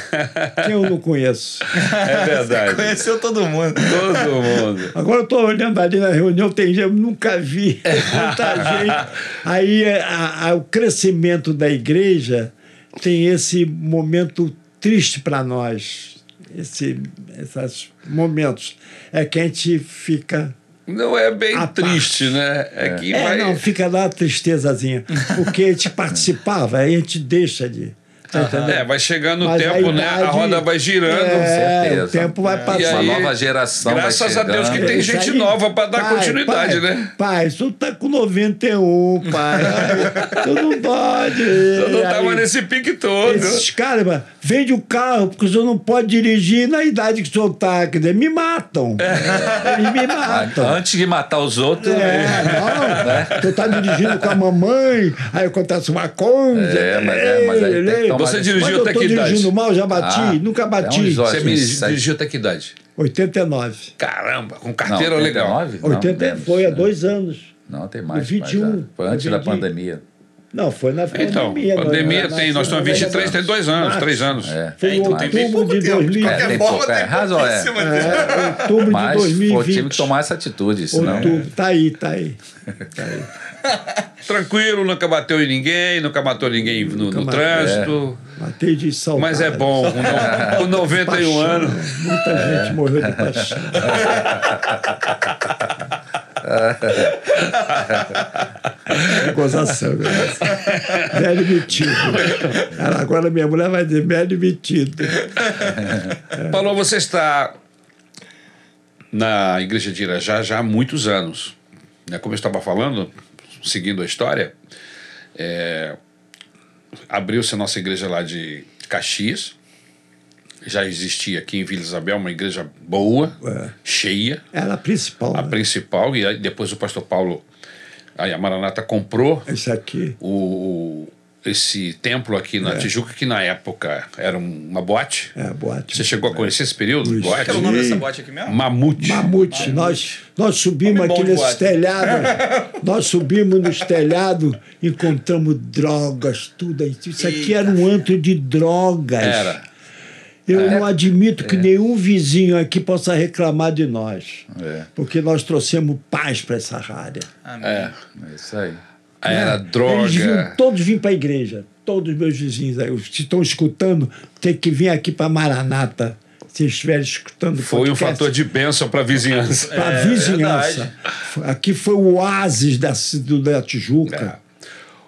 Quem eu não conheço. É verdade. Conheceu todo mundo. Todo mundo. Agora eu estou olhando ali na reunião, tem gente, eu nunca vi muita gente. Aí é, a- a- o crescimento da igreja tem esse momento triste para nós. Esse, esses momentos. É que a gente fica. Não é bem A triste, né? É, que É, vai. não, fica lá a tristezazinha. Porque a gente participava, aí a gente deixa de. Tá entendendo? É, vai chegando o tempo, né? A idade- roda vai girando. É, certeza. o tempo vai E passar. aí, Uma nova geração vai Graças a Deus que tem Isso gente aí- nova para dar Pai, continuidade, pai, né? Pai, tu tá com 91, pai. Ai, tu não pode. Eu não tava Aí, nesse pique todo. Esses caras, mano, vende o carro, porque o senhor não pode dirigir na idade que o senhor tá. Quer dizer, me matam. Eles me matam. Antes de matar os outros, É, não. Tu tá dirigindo com a mamãe, aí acontece uma coisa. É, mas é- mas aí tem que tomar Você Mas dirigiu mas eu até que idade? dirigindo mal, já bati, Ah, nunca é bati. Você me 2007. dirigiu até que idade? 89. Caramba, com não, carteira legal. 89? Não, 80 menos. foi há dois anos. Não, tem mais. 21, mais, já. Foi antes da pandemia. Não, foi na Então, pandemia. pandemia tem, nós estamos 23, tem dois anos, três anos. É. Foi É, em tem bem outubro de tempo. De 2000. qualquer tem forma, pouco, é, tem razão, é. É, outubro de Mas pô, 2020. tive que tomar essa atitude, senão. Outubro, tá aí, tá aí. Tá aí. Tranquilo, nunca bateu em ninguém, nunca matou ninguém no, no trânsito. Matei de saudade. Mas é bom, com, no, com 91 Paixão. anos. Muita gente morreu de paixão. É gozação, gozação. Velho metido. Agora minha mulher vai dizer velho metido. Paulo, você está na igreja de Irajá já há muitos anos. Né? Como eu estava falando, seguindo a história, é, abriu-se a nossa igreja lá de Caxias. Já existia aqui em Vila Isabel uma igreja boa, É. cheia, Era a principal. a né? principal, e aí depois o pastor Paulo, aí a Maranata comprou Esse aqui. o, esse templo aqui na Tijuca, que na época era um- uma boate. É, a boate. Você chegou a conhecer esse período? Luiz. Boate? Qual era o nome dessa bote aqui mesmo? Mamute. Mamute. Nós, nós subimos aqui nesse boate. telhado. nós subimos nos telhados, encontramos drogas, tudo. Isso aqui era um antro de drogas. Era. Eu não admito que nenhum vizinho aqui possa reclamar de nós. É. Porque nós trouxemos paz para essa área. Amém. É. É isso aí. Era droga. Eles vinham todos para a igreja. Todos os meus vizinhos aí. Os que estão escutando, tem que vir aqui para Maranata. Se estiverem escutando Foi um fator de bênção para a vizinhança. para a É, vizinhança. Aqui foi o oásis da, do- da Tijuca.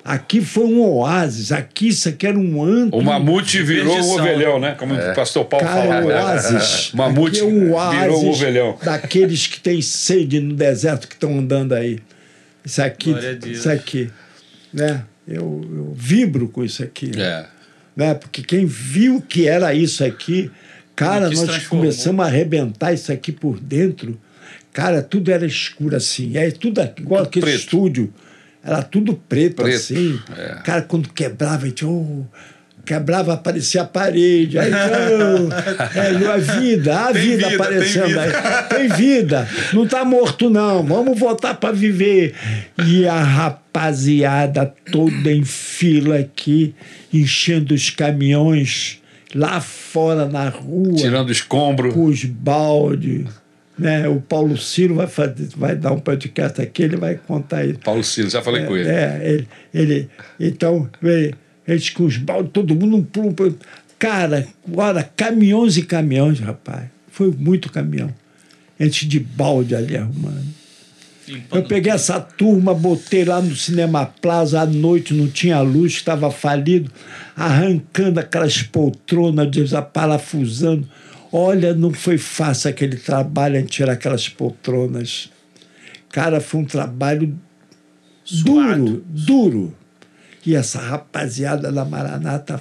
É. Aqui foi um oásis. Aqui isso aqui era um antro. O mamute virou o ovelhão, né? Como o pastor Paulo Cara, falava. o né? oásis. O mamute Aqui é um oásis virou o ovelhão. daqueles que têm sede no deserto que estão andando aí. Isso aqui, isso aqui, né? Eu, eu vibro com isso aqui, É. né? Porque quem viu que era isso aqui, cara, nós transformou. começamos a arrebentar isso aqui por dentro. Cara, tudo era escuro assim. É tudo igual aquele preto. estúdio. Era tudo preto, Preto, assim. é. Cara, quando quebrava, a gente, oh, quebrava, aparecia a parede. Aí, oh, é, a vida, a Tem vida, vida, tem aparecendo vida. aí. Tem vida. Não está morto, não. Vamos voltar para viver. E a rapaziada toda em fila aqui, enchendo os caminhões lá fora na rua Tirando escombro. com os baldes. Né? O Paulo Ciro vai, fazer, vai dar um podcast aqui, ele vai contar isso. Paulo Silas, já falei com ele. É, ele, ele então, ele- eles com os baldes, todo mundo um pulo. pulo. Cara, olha, caminhões e caminhões, rapaz. Foi muito caminhão. Gente de balde ali arrumando. Eu peguei essa turma, botei lá no Cinema Plaza à noite, não tinha luz, estava falido, arrancando aquelas poltronas, desaparafusando. Olha, não foi fácil aquele trabalho em tirar aquelas poltronas. Cara, foi um trabalho duro, duro. E essa rapaziada da Maranata,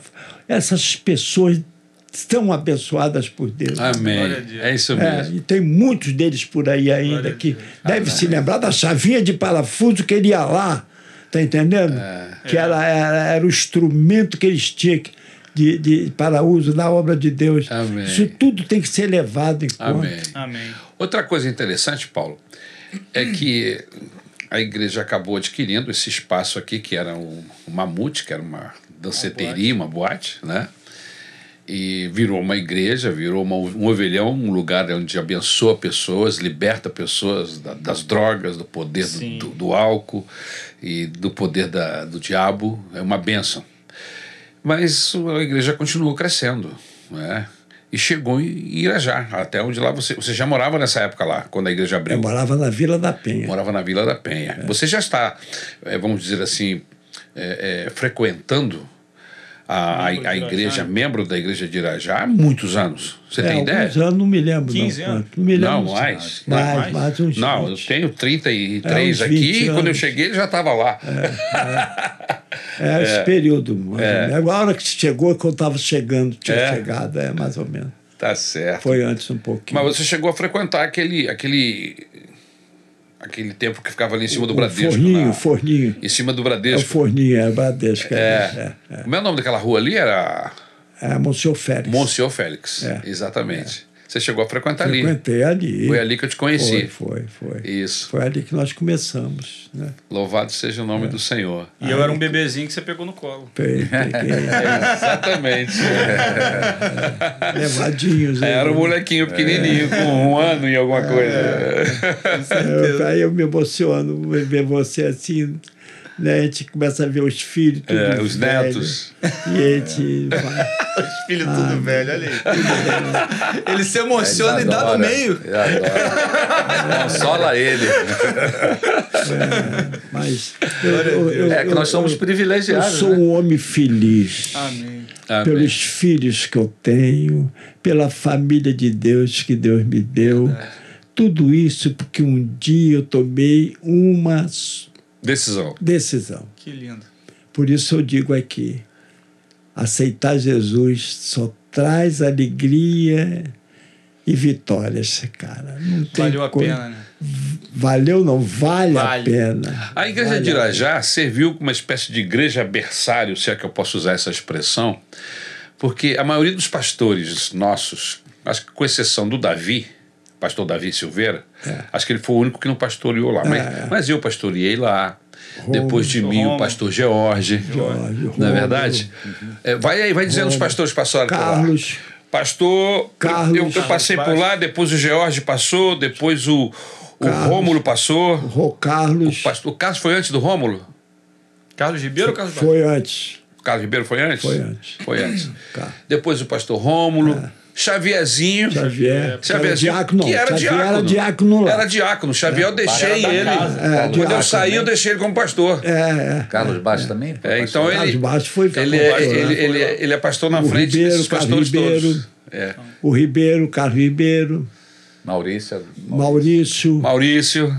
essas pessoas estão abençoadas por Deus. Amém. É isso É, mesmo. e tem muitos deles por aí ainda que deve se lembrar da chavinha de parafuso que ele ia lá, tá entendendo? Que era, era, era o instrumento que eles tinham que- de, de, para uso na obra de Deus. Amém. Isso tudo tem que ser levado em conta. Amém. Amém. Outra coisa interessante, Paulo, é que a igreja acabou adquirindo esse espaço aqui, que era um, um mamute, que era uma danceteria, uma boate, né? E virou uma igreja, virou uma, um ovelhão, um lugar onde abençoa pessoas, liberta pessoas da- das drogas, do poder do, do, do álcool e do poder da, do diabo. É uma bênção. Mas a igreja continuou crescendo, né? E chegou em Irajá, até onde lá você, você já morava nessa época lá, quando a igreja abriu. Eu morava na Vila da Penha. Morava na Vila da Penha. Você já está, eh, vamos dizer assim, eh, eh, frequentando a, a, a Irajá. igreja, membro da igreja de Irajá há muitos anos. Você É, tem ideia? alguns anos, não me lembro. 15 não, anos? Não me lembro. Não, mais. Mais, Mais? mais uns Não, eu 20. tenho 33 É, aqui 20 e quando eu cheguei ele já estava lá. É, esse período. mais É. ou menos. A hora que chegou, que eu estava chegando, tinha É. chegado, é mais ou menos. Tá certo. Foi antes um pouquinho. Mas você chegou a frequentar aquele, aquele, aquele tempo que ficava ali em cima do o Bradesco. forninho, forninho. Em cima do É o Bradesco. forninho, é o Bradesco. É, É. é, Como é o nome daquela rua ali? Era é. é Monsenhor Félix. Monsenhor Félix. É. Exatamente. Você chegou a frequentar ali. Frequentei ali. Foi ali que eu te conheci. Foi, foi, foi. Isso. Foi ali que nós começamos, né? Louvado seja o nome do Senhor. E eu era um bebezinho que você pegou no colo. Pe- Peguei Exatamente. levadinhos. aí. Era um molequinho pequenininho, com um ano e alguma coisa. Eu- aí eu me emociono ver você assim, né? A gente começa a ver os filhos, tudo É, os velho, netos. E a gente vai. Os filhos tudo velho, olha aí. Ele se emociona e Ele dá no meio. ele adora. Consola ele. Mas eu, eu- eu- É que nós somos eu- Eu privilegiados. sou né? um homem feliz. Amém. Amém. Pelos filhos que eu tenho, pela família de Deus que Deus me deu. Tudo isso porque um dia eu tomei uma Decisão. decisão. Que lindo. Por isso eu digo aqui: aceitar Jesus só traz alegria e vitórias, cara. Não tem Valeu a coisa- pena, né? Valeu, não vale, Vale. a pena. A igreja Vale de. Irajá serviu como uma espécie de igreja berçário, se é que eu posso usar essa expressão, porque a maioria dos pastores nossos, acho que com exceção do Davi, pastor Davi Silveira, acho que ele foi o único que não pastoreou lá. Mas, É. mas eu pastoreei lá. Depois de mim, o Romulo. pastor George. Jorge, Não é Rômulo, verdade? É, vai aí, vai dizendo os pastores que passaram por lá. Carlos, Pastor, Carlos. eu, eu passei por lá, depois o George passou, depois o, o Carlos. Rômulo passou. Rô Carlos. O, pastor, o Carlos foi antes do Rômulo? Carlos Ribeiro ou Carlos? Foi antes. O Carlos Ribeiro foi antes? Foi antes. Foi antes. Depois o pastor Rômulo, Xavierzinho. Xavier. que era Xavierzinho, diácono, que era Xavier diácono. era diácono lá. Era diácono. Xavier, eu deixei ele. casa. É, Quando eu diácono, saí, eu né? deixei ele como pastor. É, é. Carlos Baixo também? É, pastor? então Carlos ele, Baixo foi ele, pastor, é, né? ele, ele, é- ele é pastor na O frente Ribeiro, desses Carlos pastores Ribeiro. todos. É. O Ribeiro, Carlos Ribeiro, Maurício. Maurício, Maurício.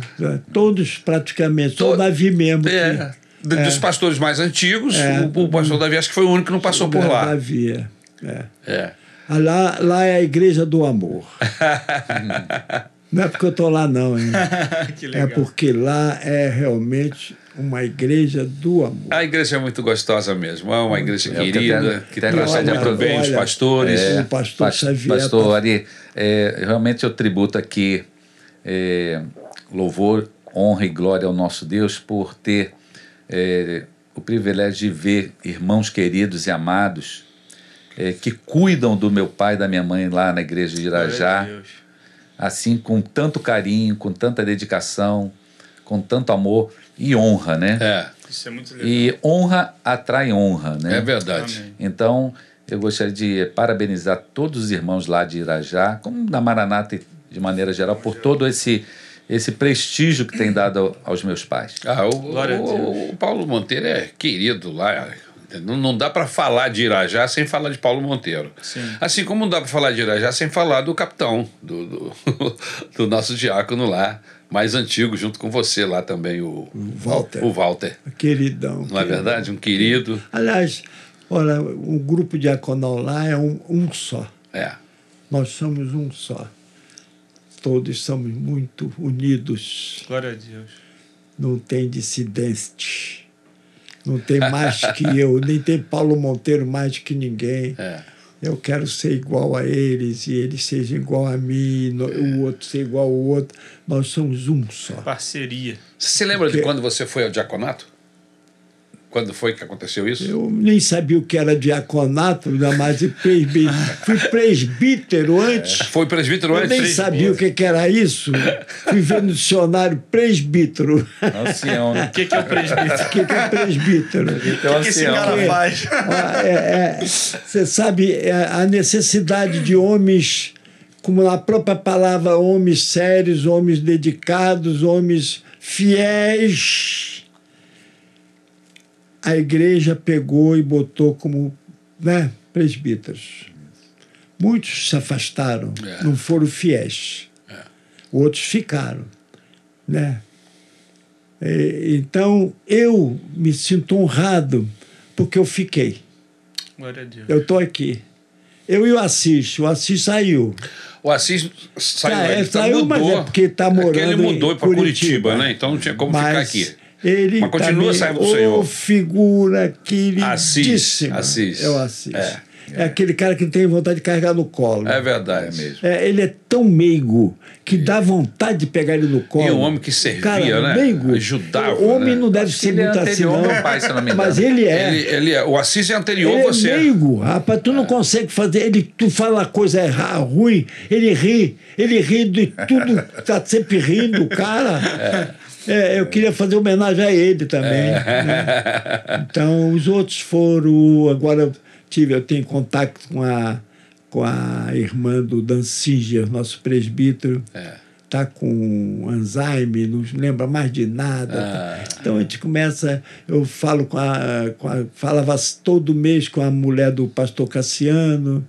todos praticamente, só o To- Davi mesmo. que- É. D- Dos pastores mais antigos, É. o, o pastor Davi acho que foi o único que não passou por é, lá. Davi, é. é. Ah, Lá, lá é a igreja do amor. não é porque eu estou lá, não, hein? que É porque lá é realmente uma igreja do amor. A igreja é muito gostosa mesmo. É uma igreja É, querida, que tem muito bem os pastores. é, o pastor Pas- Xavier Pastor tá- Ari, é, realmente eu tributo aqui é, louvor, honra e glória ao nosso Deus por ter é, o privilégio de ver irmãos queridos e amados é, que cuidam do meu pai e da minha mãe lá na igreja de Irajá, Deus. assim com tanto carinho, com tanta dedicação, com tanto amor e honra, né? É, Isso é muito legal. E honra atrai honra, né? é verdade. Amém. Então, eu gostaria de parabenizar todos os irmãos lá de Irajá, como da Maranata de maneira geral, por todo esse, esse prestígio que tem dado ao- aos meus pais. Ah, o, Glória a o- o Paulo Monteiro é querido lá. Não, não dá para falar de Irajá sem falar de Paulo Monteiro. Sim. Assim como não dá para falar de Irajá sem falar do capitão, do, do, do nosso diácono lá, mais antigo, junto com você lá também, o, Walter. o Walter. Queridão. Não é queridão. verdade? Um querido. Aliás, olha, o grupo diaconal lá é um, um só. É. Nós somos um só. Todos somos muito unidos. Glória a Deus. Não tem dissidente. Não tem mais que eu, nem tem Paulo Monteiro mais que ninguém. É. eu quero ser igual a eles e eles sejam igual a mim, no- o outro ser igual ao outro. Nós somos um só. Parceria. Você se lembra de Porque- quando você foi ao diaconato? Quando foi que aconteceu isso? Eu nem sabia o que era diaconato, ainda mais de presbí... fui presbítero antes. Foi presbítero Eu antes? nem sabia o que, que era isso. Fui ver no dicionário presbítero. Ancião, né? O que, que é o presbítero? O que, que é presbítero? Então, O que esse ancião. cara faz? Ah, é- é, Você sabe, é a necessidade de homens, como na própria palavra, homens sérios, homens dedicados, homens fiéis. A igreja pegou e botou como né, presbíteros. Muitos se afastaram, É. não foram fiéis. Outros ficaram. Né? E- Então, eu me sinto honrado porque eu fiquei. Glória a Deus. Eu estou aqui. Eu e o Assis. O Assis saiu. O Assis saiu, Ah, é, ele tá- saiu, mas mudou. é porque tá É que morando ele mudou em para Curitiba, Curitiba. né? Então não tinha como ficar Mas aqui. Ele Mas continua saindo do Senhor. figura queridíssima. Assis. É o Assis. É. É. aquele cara que tem vontade de carregar no colo. É verdade. mesmo. É, ele é tão meigo que dá vontade de pegar ele no colo. E um homem que servia, Cara, né? Meigo. Ajudava, O homem né? não deve Acho ser ele é muito assim, anterior não. meu pai, se eu não me Mas ele é. Ele, ele é. O Assis é anterior Ele a você. é meigo, rapaz. Tu não consegue fazer. Ele, tu fala coisa errada, ruim, ele ri. Ele ri de tudo. Tá sempre rindo, o cara. É, eu queria fazer homenagem a ele também. né? Então, os outros foram. Agora eu tive, eu tenho contato com a, com a irmã do Dan Singer, nosso presbítero. É. Tá com Alzheimer, não lembra mais de nada. Ah. Então a gente começa. Eu falo com a, com a. Falava todo mês com a mulher do pastor Cassiano.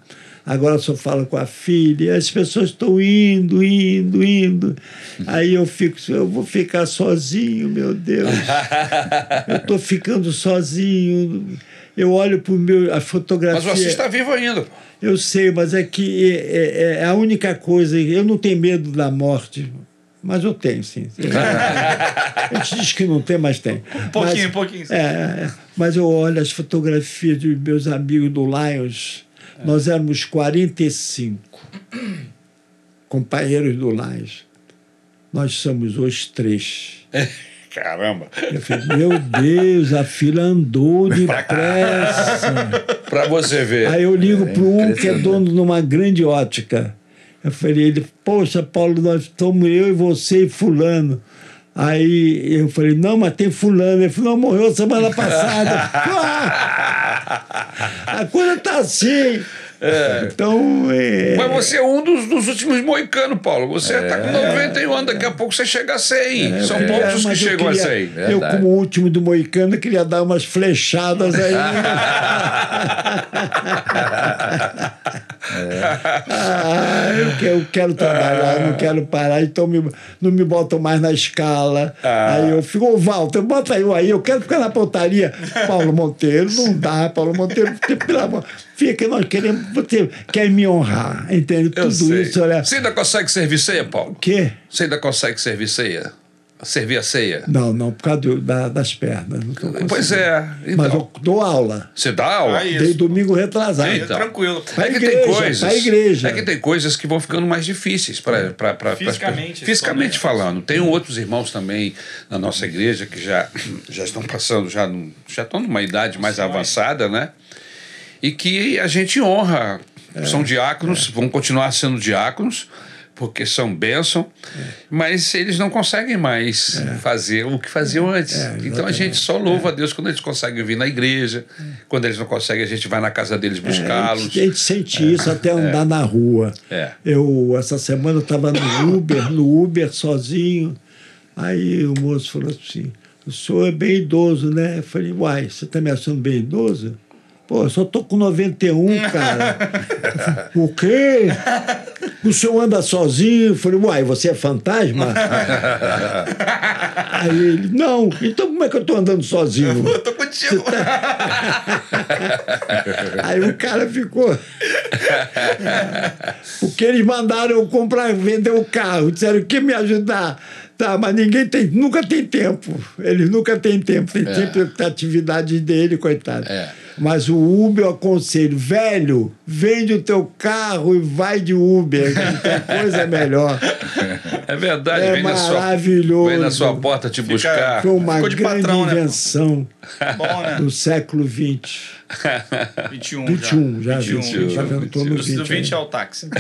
Agora só falo com a filha. As pessoas estão indo, indo, indo. Aí eu fico, eu vou ficar sozinho, meu Deus. Eu estou ficando sozinho. Eu olho para meu a fotografia. Mas o Assis está vivo ainda. Eu sei, mas é que é, é- é a única coisa. Eu não tenho medo da morte, mas eu tenho, sim. A gente diz que não tem, mas tem. Um pouquinho, pouquinho, sim. É, é, mas eu olho as fotografias dos meus amigos do Lions. Nós éramos 45 companheiros do Lions. Nós somos hoje três. Caramba. Eu falei, meu Deus, a fila andou depressa. Para você ver. Aí eu ligo para um que é dono de uma grande ótica. Eu falei, ele, poxa, Paulo, nós estamos eu e você e fulano. Aí eu falei, não, mas tem fulano. Ele falou, não, morreu semana passada. A coisa tá assim. Então, é, Mas você é um dos, dos últimos moicanos, Paulo. Você está com 91 anos, daqui a pouco você chega a 100. São é, poucos os que eu chegam queria- a 100. Eu, verdade. como último do Moicano, queria dar umas flechadas aí. Ah, eu, que- eu quero trabalhar, não quero parar, então me, não me botam mais na escala. Aí eu fico, ô Walter, bota eu aí, eu quero ficar na pontaria. Paulo Monteiro, não dá, Paulo Monteiro, pelo amor, fica, nós queremos, você quer me honrar, entende? Eu Tudo sei. isso, olha. Você ainda consegue servir ceia, Paulo? O quê? Você ainda consegue servir ceia? Servir a ceia? Não, não, por causa do- da- das pernas. Pois é. Mas Então, eu dou aula. você dá aula? Aí. Dei domingo retrasado. Então. tranquilo. Pra é que igreja, tem coisas. pra igreja. É que tem coisas que vão ficando mais difíceis para Fisicamente, fisicamente somente. falando. Tem outros irmãos também na nossa igreja que já já estão passando já já estão numa idade mais avançada, né? E que a gente honra. É. São diáconos, vão continuar sendo diáconos. Porque são bênção, mas eles não conseguem mais fazer o que faziam antes. É, então a gente só louva a Deus quando eles conseguem vir na igreja. Quando eles não conseguem, a gente vai na casa deles É, a buscá-los. a gente sente isso até andar na rua. É. Eu, essa semana, estava no Uber, no Uber sozinho. Aí o moço falou assim: o senhor é bem idoso, né? Eu falei, uai, você está me achando bem idoso? Pô, eu só tô com 91, cara. o quê? O senhor anda sozinho? Eu falei, uai, você é fantasma? Aí ele, não, então como é que eu tô andando sozinho? Eu tô contigo. Aí o cara ficou. Porque eles mandaram eu comprar, vender o carro, disseram que me ajudar. Tá, mas ninguém tem, nunca tem tempo. Eles nunca têm tempo, tem sempre a atividade dele, coitado. É. Mas o Uber eu aconselho, velho, vende o teu carro e vai de Uber, que não tem coisa melhor. É verdade, É vem, na sua, maravilhoso. vem na sua porta te Fica- buscar. Foi uma Ficou de grande patrão, né, invenção Bom, né? do século XX. 21. 21, já, 21. 21. Tá vendo? Tô no Do, 20. do 20 é aí. o táxi.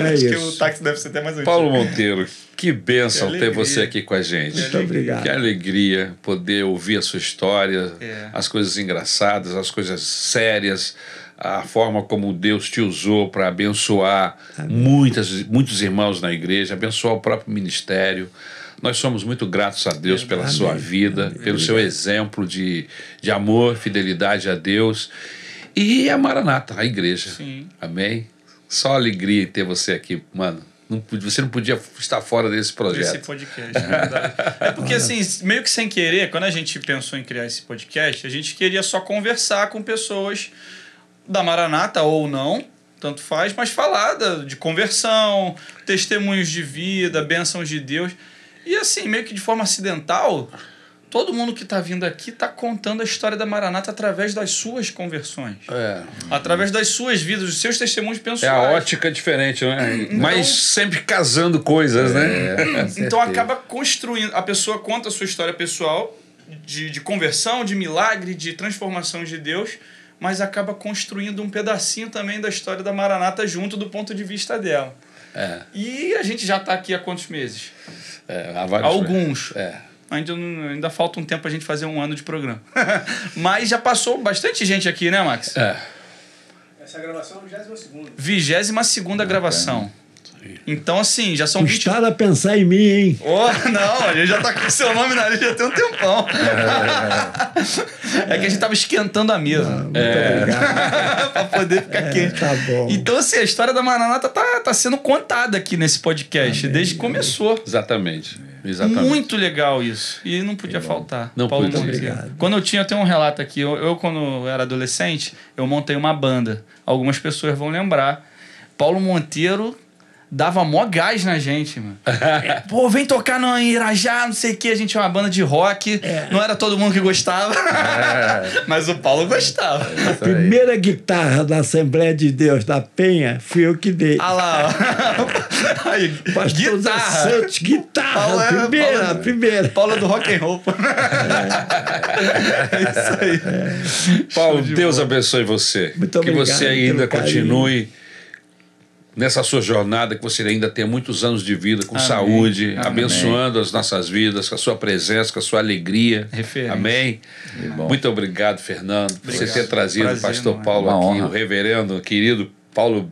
É Acho que o isso. táxi deve ser até mais antigo. Paulo Monteiro, que bênção Que ter você aqui com a gente. Muito obrigado. Que alegria poder ouvir a sua história, É. as coisas engraçadas, as coisas sérias, a forma como Deus te usou para abençoar muitas, muitos irmãos na igreja, abençoar o próprio ministério. Nós somos muito gratos a Deus pela Amém. sua vida, Amém. pelo seu exemplo de, de amor, fidelidade a Deus. E a Maranata, a igreja. Sim. Amém? Só alegria ter você aqui, mano. Não você não podia estar fora desse Esse projeto. podcast, é verdade. É porque, assim, meio que sem querer, quando a gente pensou em criar esse podcast, a gente queria só conversar com pessoas da Maranata ou não, tanto faz, mas falar de conversão, testemunhos de vida, bênçãos de Deus. E, assim, meio que de forma acidental, todo mundo que está vindo aqui está contando a história da Maranata através das suas conversões. É, Através das suas vidas, dos seus testemunhos é pessoais. a ótica diferente, né? Mas sempre casando coisas, né? Então acaba construindo. A pessoa conta a sua história pessoal de, de conversão, de milagre, de transformação de Deus, mas acaba construindo um pedacinho também da história da Maranata junto do ponto de vista dela. É, E a gente já está aqui há quantos meses? é, há vários- Alguns. É. Ainda, não- ainda falta um tempo a gente fazer um ano de programa. mas já passou bastante gente aqui, né, Max? É. Essa gravação é a 22 segunda. 22 segunda gravação. Então, assim, já são 20 Custaram a pensar em mim, hein? Oh, não, a gente já tá com seu nome na lista já tem um tempão. É que a gente tava esquentando a mesa. Muito obrigado. pra poder ficar quente. tá bom. Então, assim, a história da Maranata tá, tá sendo contada aqui nesse podcast, desde que começou. Exatamente. Exatamente. Muito legal isso. E não podia faltar. Não Paulo podia. Monteiro. Obrigado. Quando eu tinha, eu tenho um relato aqui. Eu, eu, quando eu era adolescente, eu montei uma banda. Algumas pessoas vão lembrar. Paulo Monteiro dava mó gás na gente, mano. É, Pô, vem tocar no Irajá, não sei o que. A gente tinha uma banda de rock. É. Não era todo mundo que gostava. Mas o Paulo gostava. A primeira guitarra da Assembleia de Deus da Penha fui eu que dei. Ah lá, ó. Aí, Pastor guitarra. Santos, guitarra, Paulo é- primeira, Paulo- primeira. Paulo do rock and roll. É isso aí. Paulo, de Deus abençoe você. Muito que obrigado você ainda pelo carinho. Nessa sua jornada, que você ainda tenha muitos anos de vida com Amém. saúde, Amém. abençoando as nossas vidas, com a sua presença, com a sua alegria. Referência. Amém. Muito obrado, Fernando, por você Obrigado. ter trazido Prazer, o pastor mano. Paulo aqui, honra. o reverendo, querido Paulo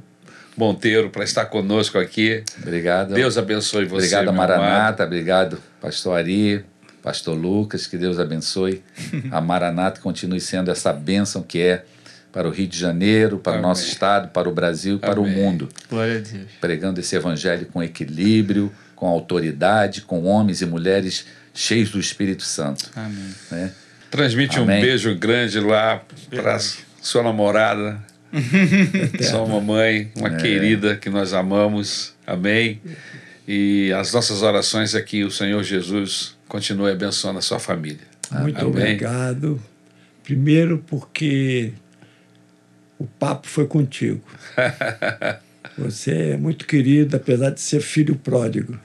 Monteiro, para estar conosco aqui. Obrigado. Deus abençoe você. Obrigado, amado. Maranata. Obrigado, Pastor Ari, Pastor Lucas. Que Deus abençoe. A Maranata continue sendo essa bênção que é para o Rio de Janeiro, para Amém. o nosso estado, para o Brasil e para o mundo. Glória a Deus. Pregando esse evangelho com equilíbrio, com autoridade, com homens e mulheres cheios do Espírito Santo. Amém. Né? Transmite Amém. um beijo grande lá para sua namorada, sua mamãe, uma É. querida que nós amamos. Amém. E as nossas orações aqui, o Senhor Jesus continue abençoando a sua família. Muito Amém. obrigado. Primeiro porque o papo foi contigo. Você é muito querido, apesar de ser filho pródigo.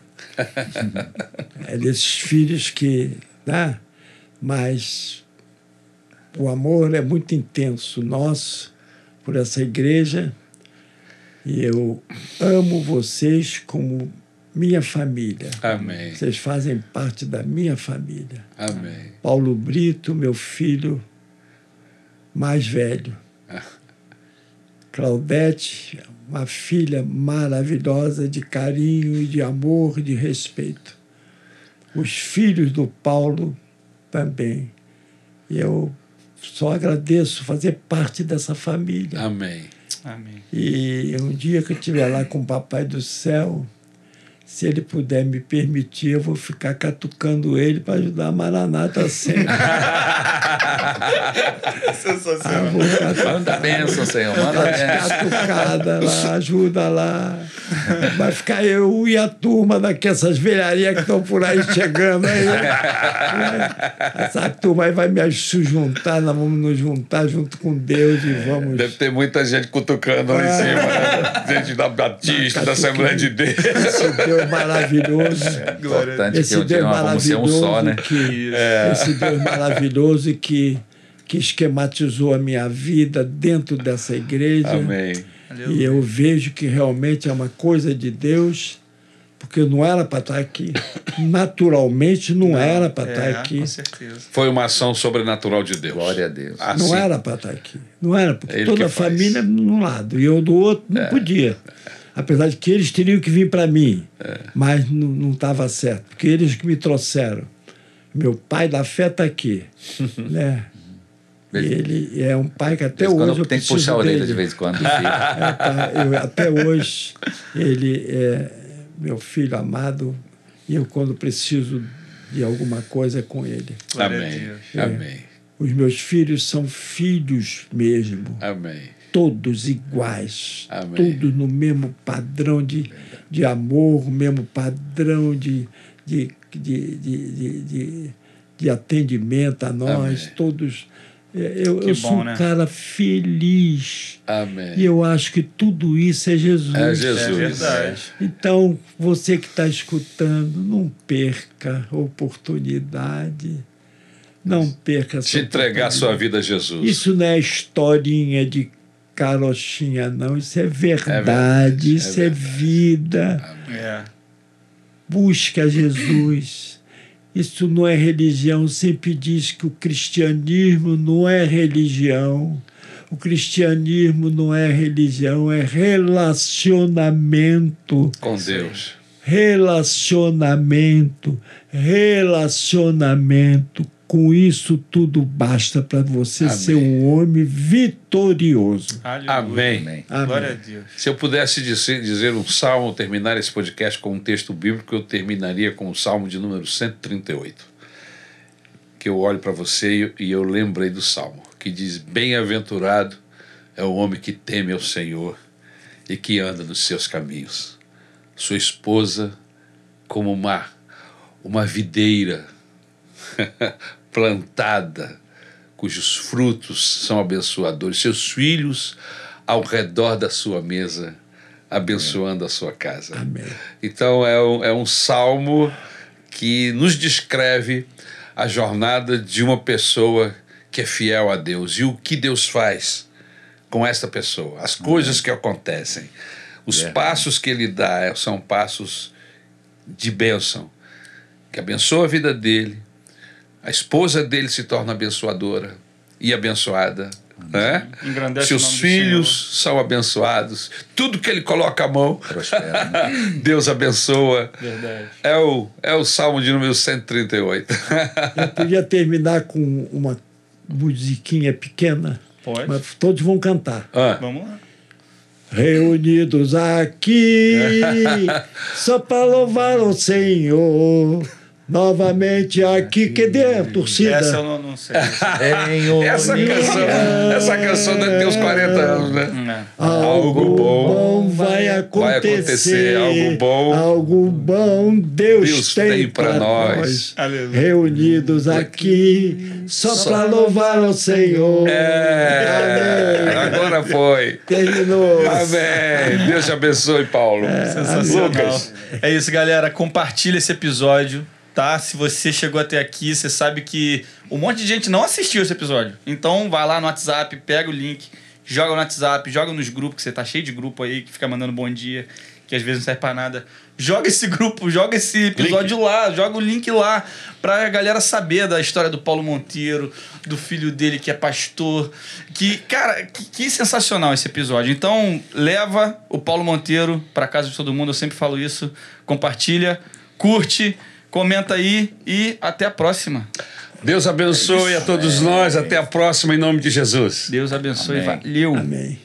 É desses filhos que, né? Mas o amor é muito intenso nosso por essa igreja e eu amo vocês como minha família. Amém. Vocês fazem parte da minha família. Amém. Paulo Brito, meu filho mais velho. Claudete, uma filha maravilhosa de carinho e de amor, de respeito. Os filhos do Paulo também. E eu só agradeço fazer parte dessa família. Amém. Amém. E um dia que eu estiver lá com o Papai do Céu, se ele puder me permitir, eu vou ficar catucando ele para ajudar a Maranata sempre. Ah, Sensacional. vou catucar. Manda bênção, Senhor. Manda Aquelas bênção. catucadas lá, ajuda lá. Vai ficar eu e a turma daquelas velharias que estão por aí chegando aí. Essa turma aí vai me se juntar, nós vamos nos juntar junto com Deus e vamos. Deve ter muita gente cutucando lá em É. cima, né? Gente da Batista, da Assembleia de Deus. Deus maravilhoso. Importante que Esse eu Deus vamos ser um maravilhoso só, né? que esse Deus maravilhoso que que esquematizou a minha vida dentro dessa igreja. Amém. E eu vejo que realmente é uma coisa de Deus, porque não era para estar aqui. Naturalmente não, era para estar É, aqui. com certeza. Foi uma ação sobrenatural de Deus. Glória a Deus. Assim. Não era para estar aqui. Não era, porque Ele toda que a família num lado e eu do outro não podia. Apesar de que eles teriam que vir para mim, mas não- estava certo, porque eles que me trouxeram. Meu pai da fé está aqui. né? E ele é um pai que até hoje eu tem que puxar a orelha dele. de vez em quando. É, tá, eu- até hoje, ele é meu filho amado e eu, quando preciso de alguma coisa, é com ele. Amém. Deus. Amém. Os meus filhos são filhos mesmo, Amém. Todos iguais, Amém. todos no mesmo padrão de, de amor, mesmo padrão de, de, de, de, de, de- de atendimento a nós, Amém. todos. é, Eu, Que eu sou bom, um né? cara feliz. Amém. E eu acho que tudo isso é Jesus. É Jesus. É verdade. Então, você que está escutando, não perca a oportunidade. Não perca essa Te entregar sua vida a Jesus. Isso não é historinha de carochinha, não. Isso é verdade, verdade, é isso é, verdade. vida. É. Busca Jesus. Isso não é religião. Sempre diz que o cristianismo não é religião. O cristianismo não é religião, é relacionamento. Com Deus. Relacionamento, relacionamento. Com isso tudo basta para você Amém. ser um homem vitorioso. Aleluia. Amém. Amém. Glória a Deus. Se eu pudesse dizer, dizer um salmo, terminar esse podcast com um texto bíblico, eu terminaria com o salmo de número 138. Que eu olho para você e- e eu lembrei do salmo, que diz: Bem-aventurado é o homem que teme ao Senhor e que anda nos seus caminhos. Sua esposa, como uma, uma videira plantada, cujos frutos são abençoadores, seus filhos ao redor da sua mesa, abençoando a sua casa. Amém. Então é um, é um salmo que nos descreve a jornada de uma pessoa que é fiel a Deus e o que Deus faz com esta pessoa, as coisas que acontecem, os Verdade. passos que ele dá são passos de bênção, que abençoa a vida dele, a esposa dele se torna abençoadora e abençoada. Né? Engrandece o Seus filhos são abençoados, tudo que ele coloca a mão, Prospera. né? Deus abençoa. Verdade. É o, é o Salmo de número 138. Eu podia terminar com uma musiquinha pequena, Pode. mas todos vão cantar. Ah, Vamos lá. Reunidos aqui, só para louvar o Senhor. Novamente aqui, cadê a torcida? Essa eu não, não sei. essa, canção, essa canção deve ter uns 40 anos, né? É. Algo bom vai acontecer. vai acontecer, algo bom Algo bom Deus, Deus tem, tem pra para nós. nós. Reunidos aqui, só, para louvar o Senhor. É, Amém. agora foi. Terminou. Amém. Deus te abençoe, Paulo. Sensacional. Lucas. É isso, galera. Compartilha esse episódio, tá? Se você chegou até aqui, você sabe que um monte de gente não assistiu esse episódio. Então vai lá no WhatsApp, pega o link, joga no WhatsApp, joga nos grupos, que você tá cheio de grupo aí que fica mandando bom dia, que às vezes não serve pra nada. Joga esse grupo, joga esse episódio lá, joga o link lá pra galera saber da história do Paulo Monteiro, do filho dele que é pastor. Que, cara, que, que sensacional esse episódio. Então, leva o Paulo Monteiro pra casa de todo mundo, eu sempre falo isso. Compartilha, curte, comenta aí e até a próxima. Deus abençoe a todos nós. Até a próxima, em nome de Jesus. Deus abençoe. Amém. Valeu. Amém.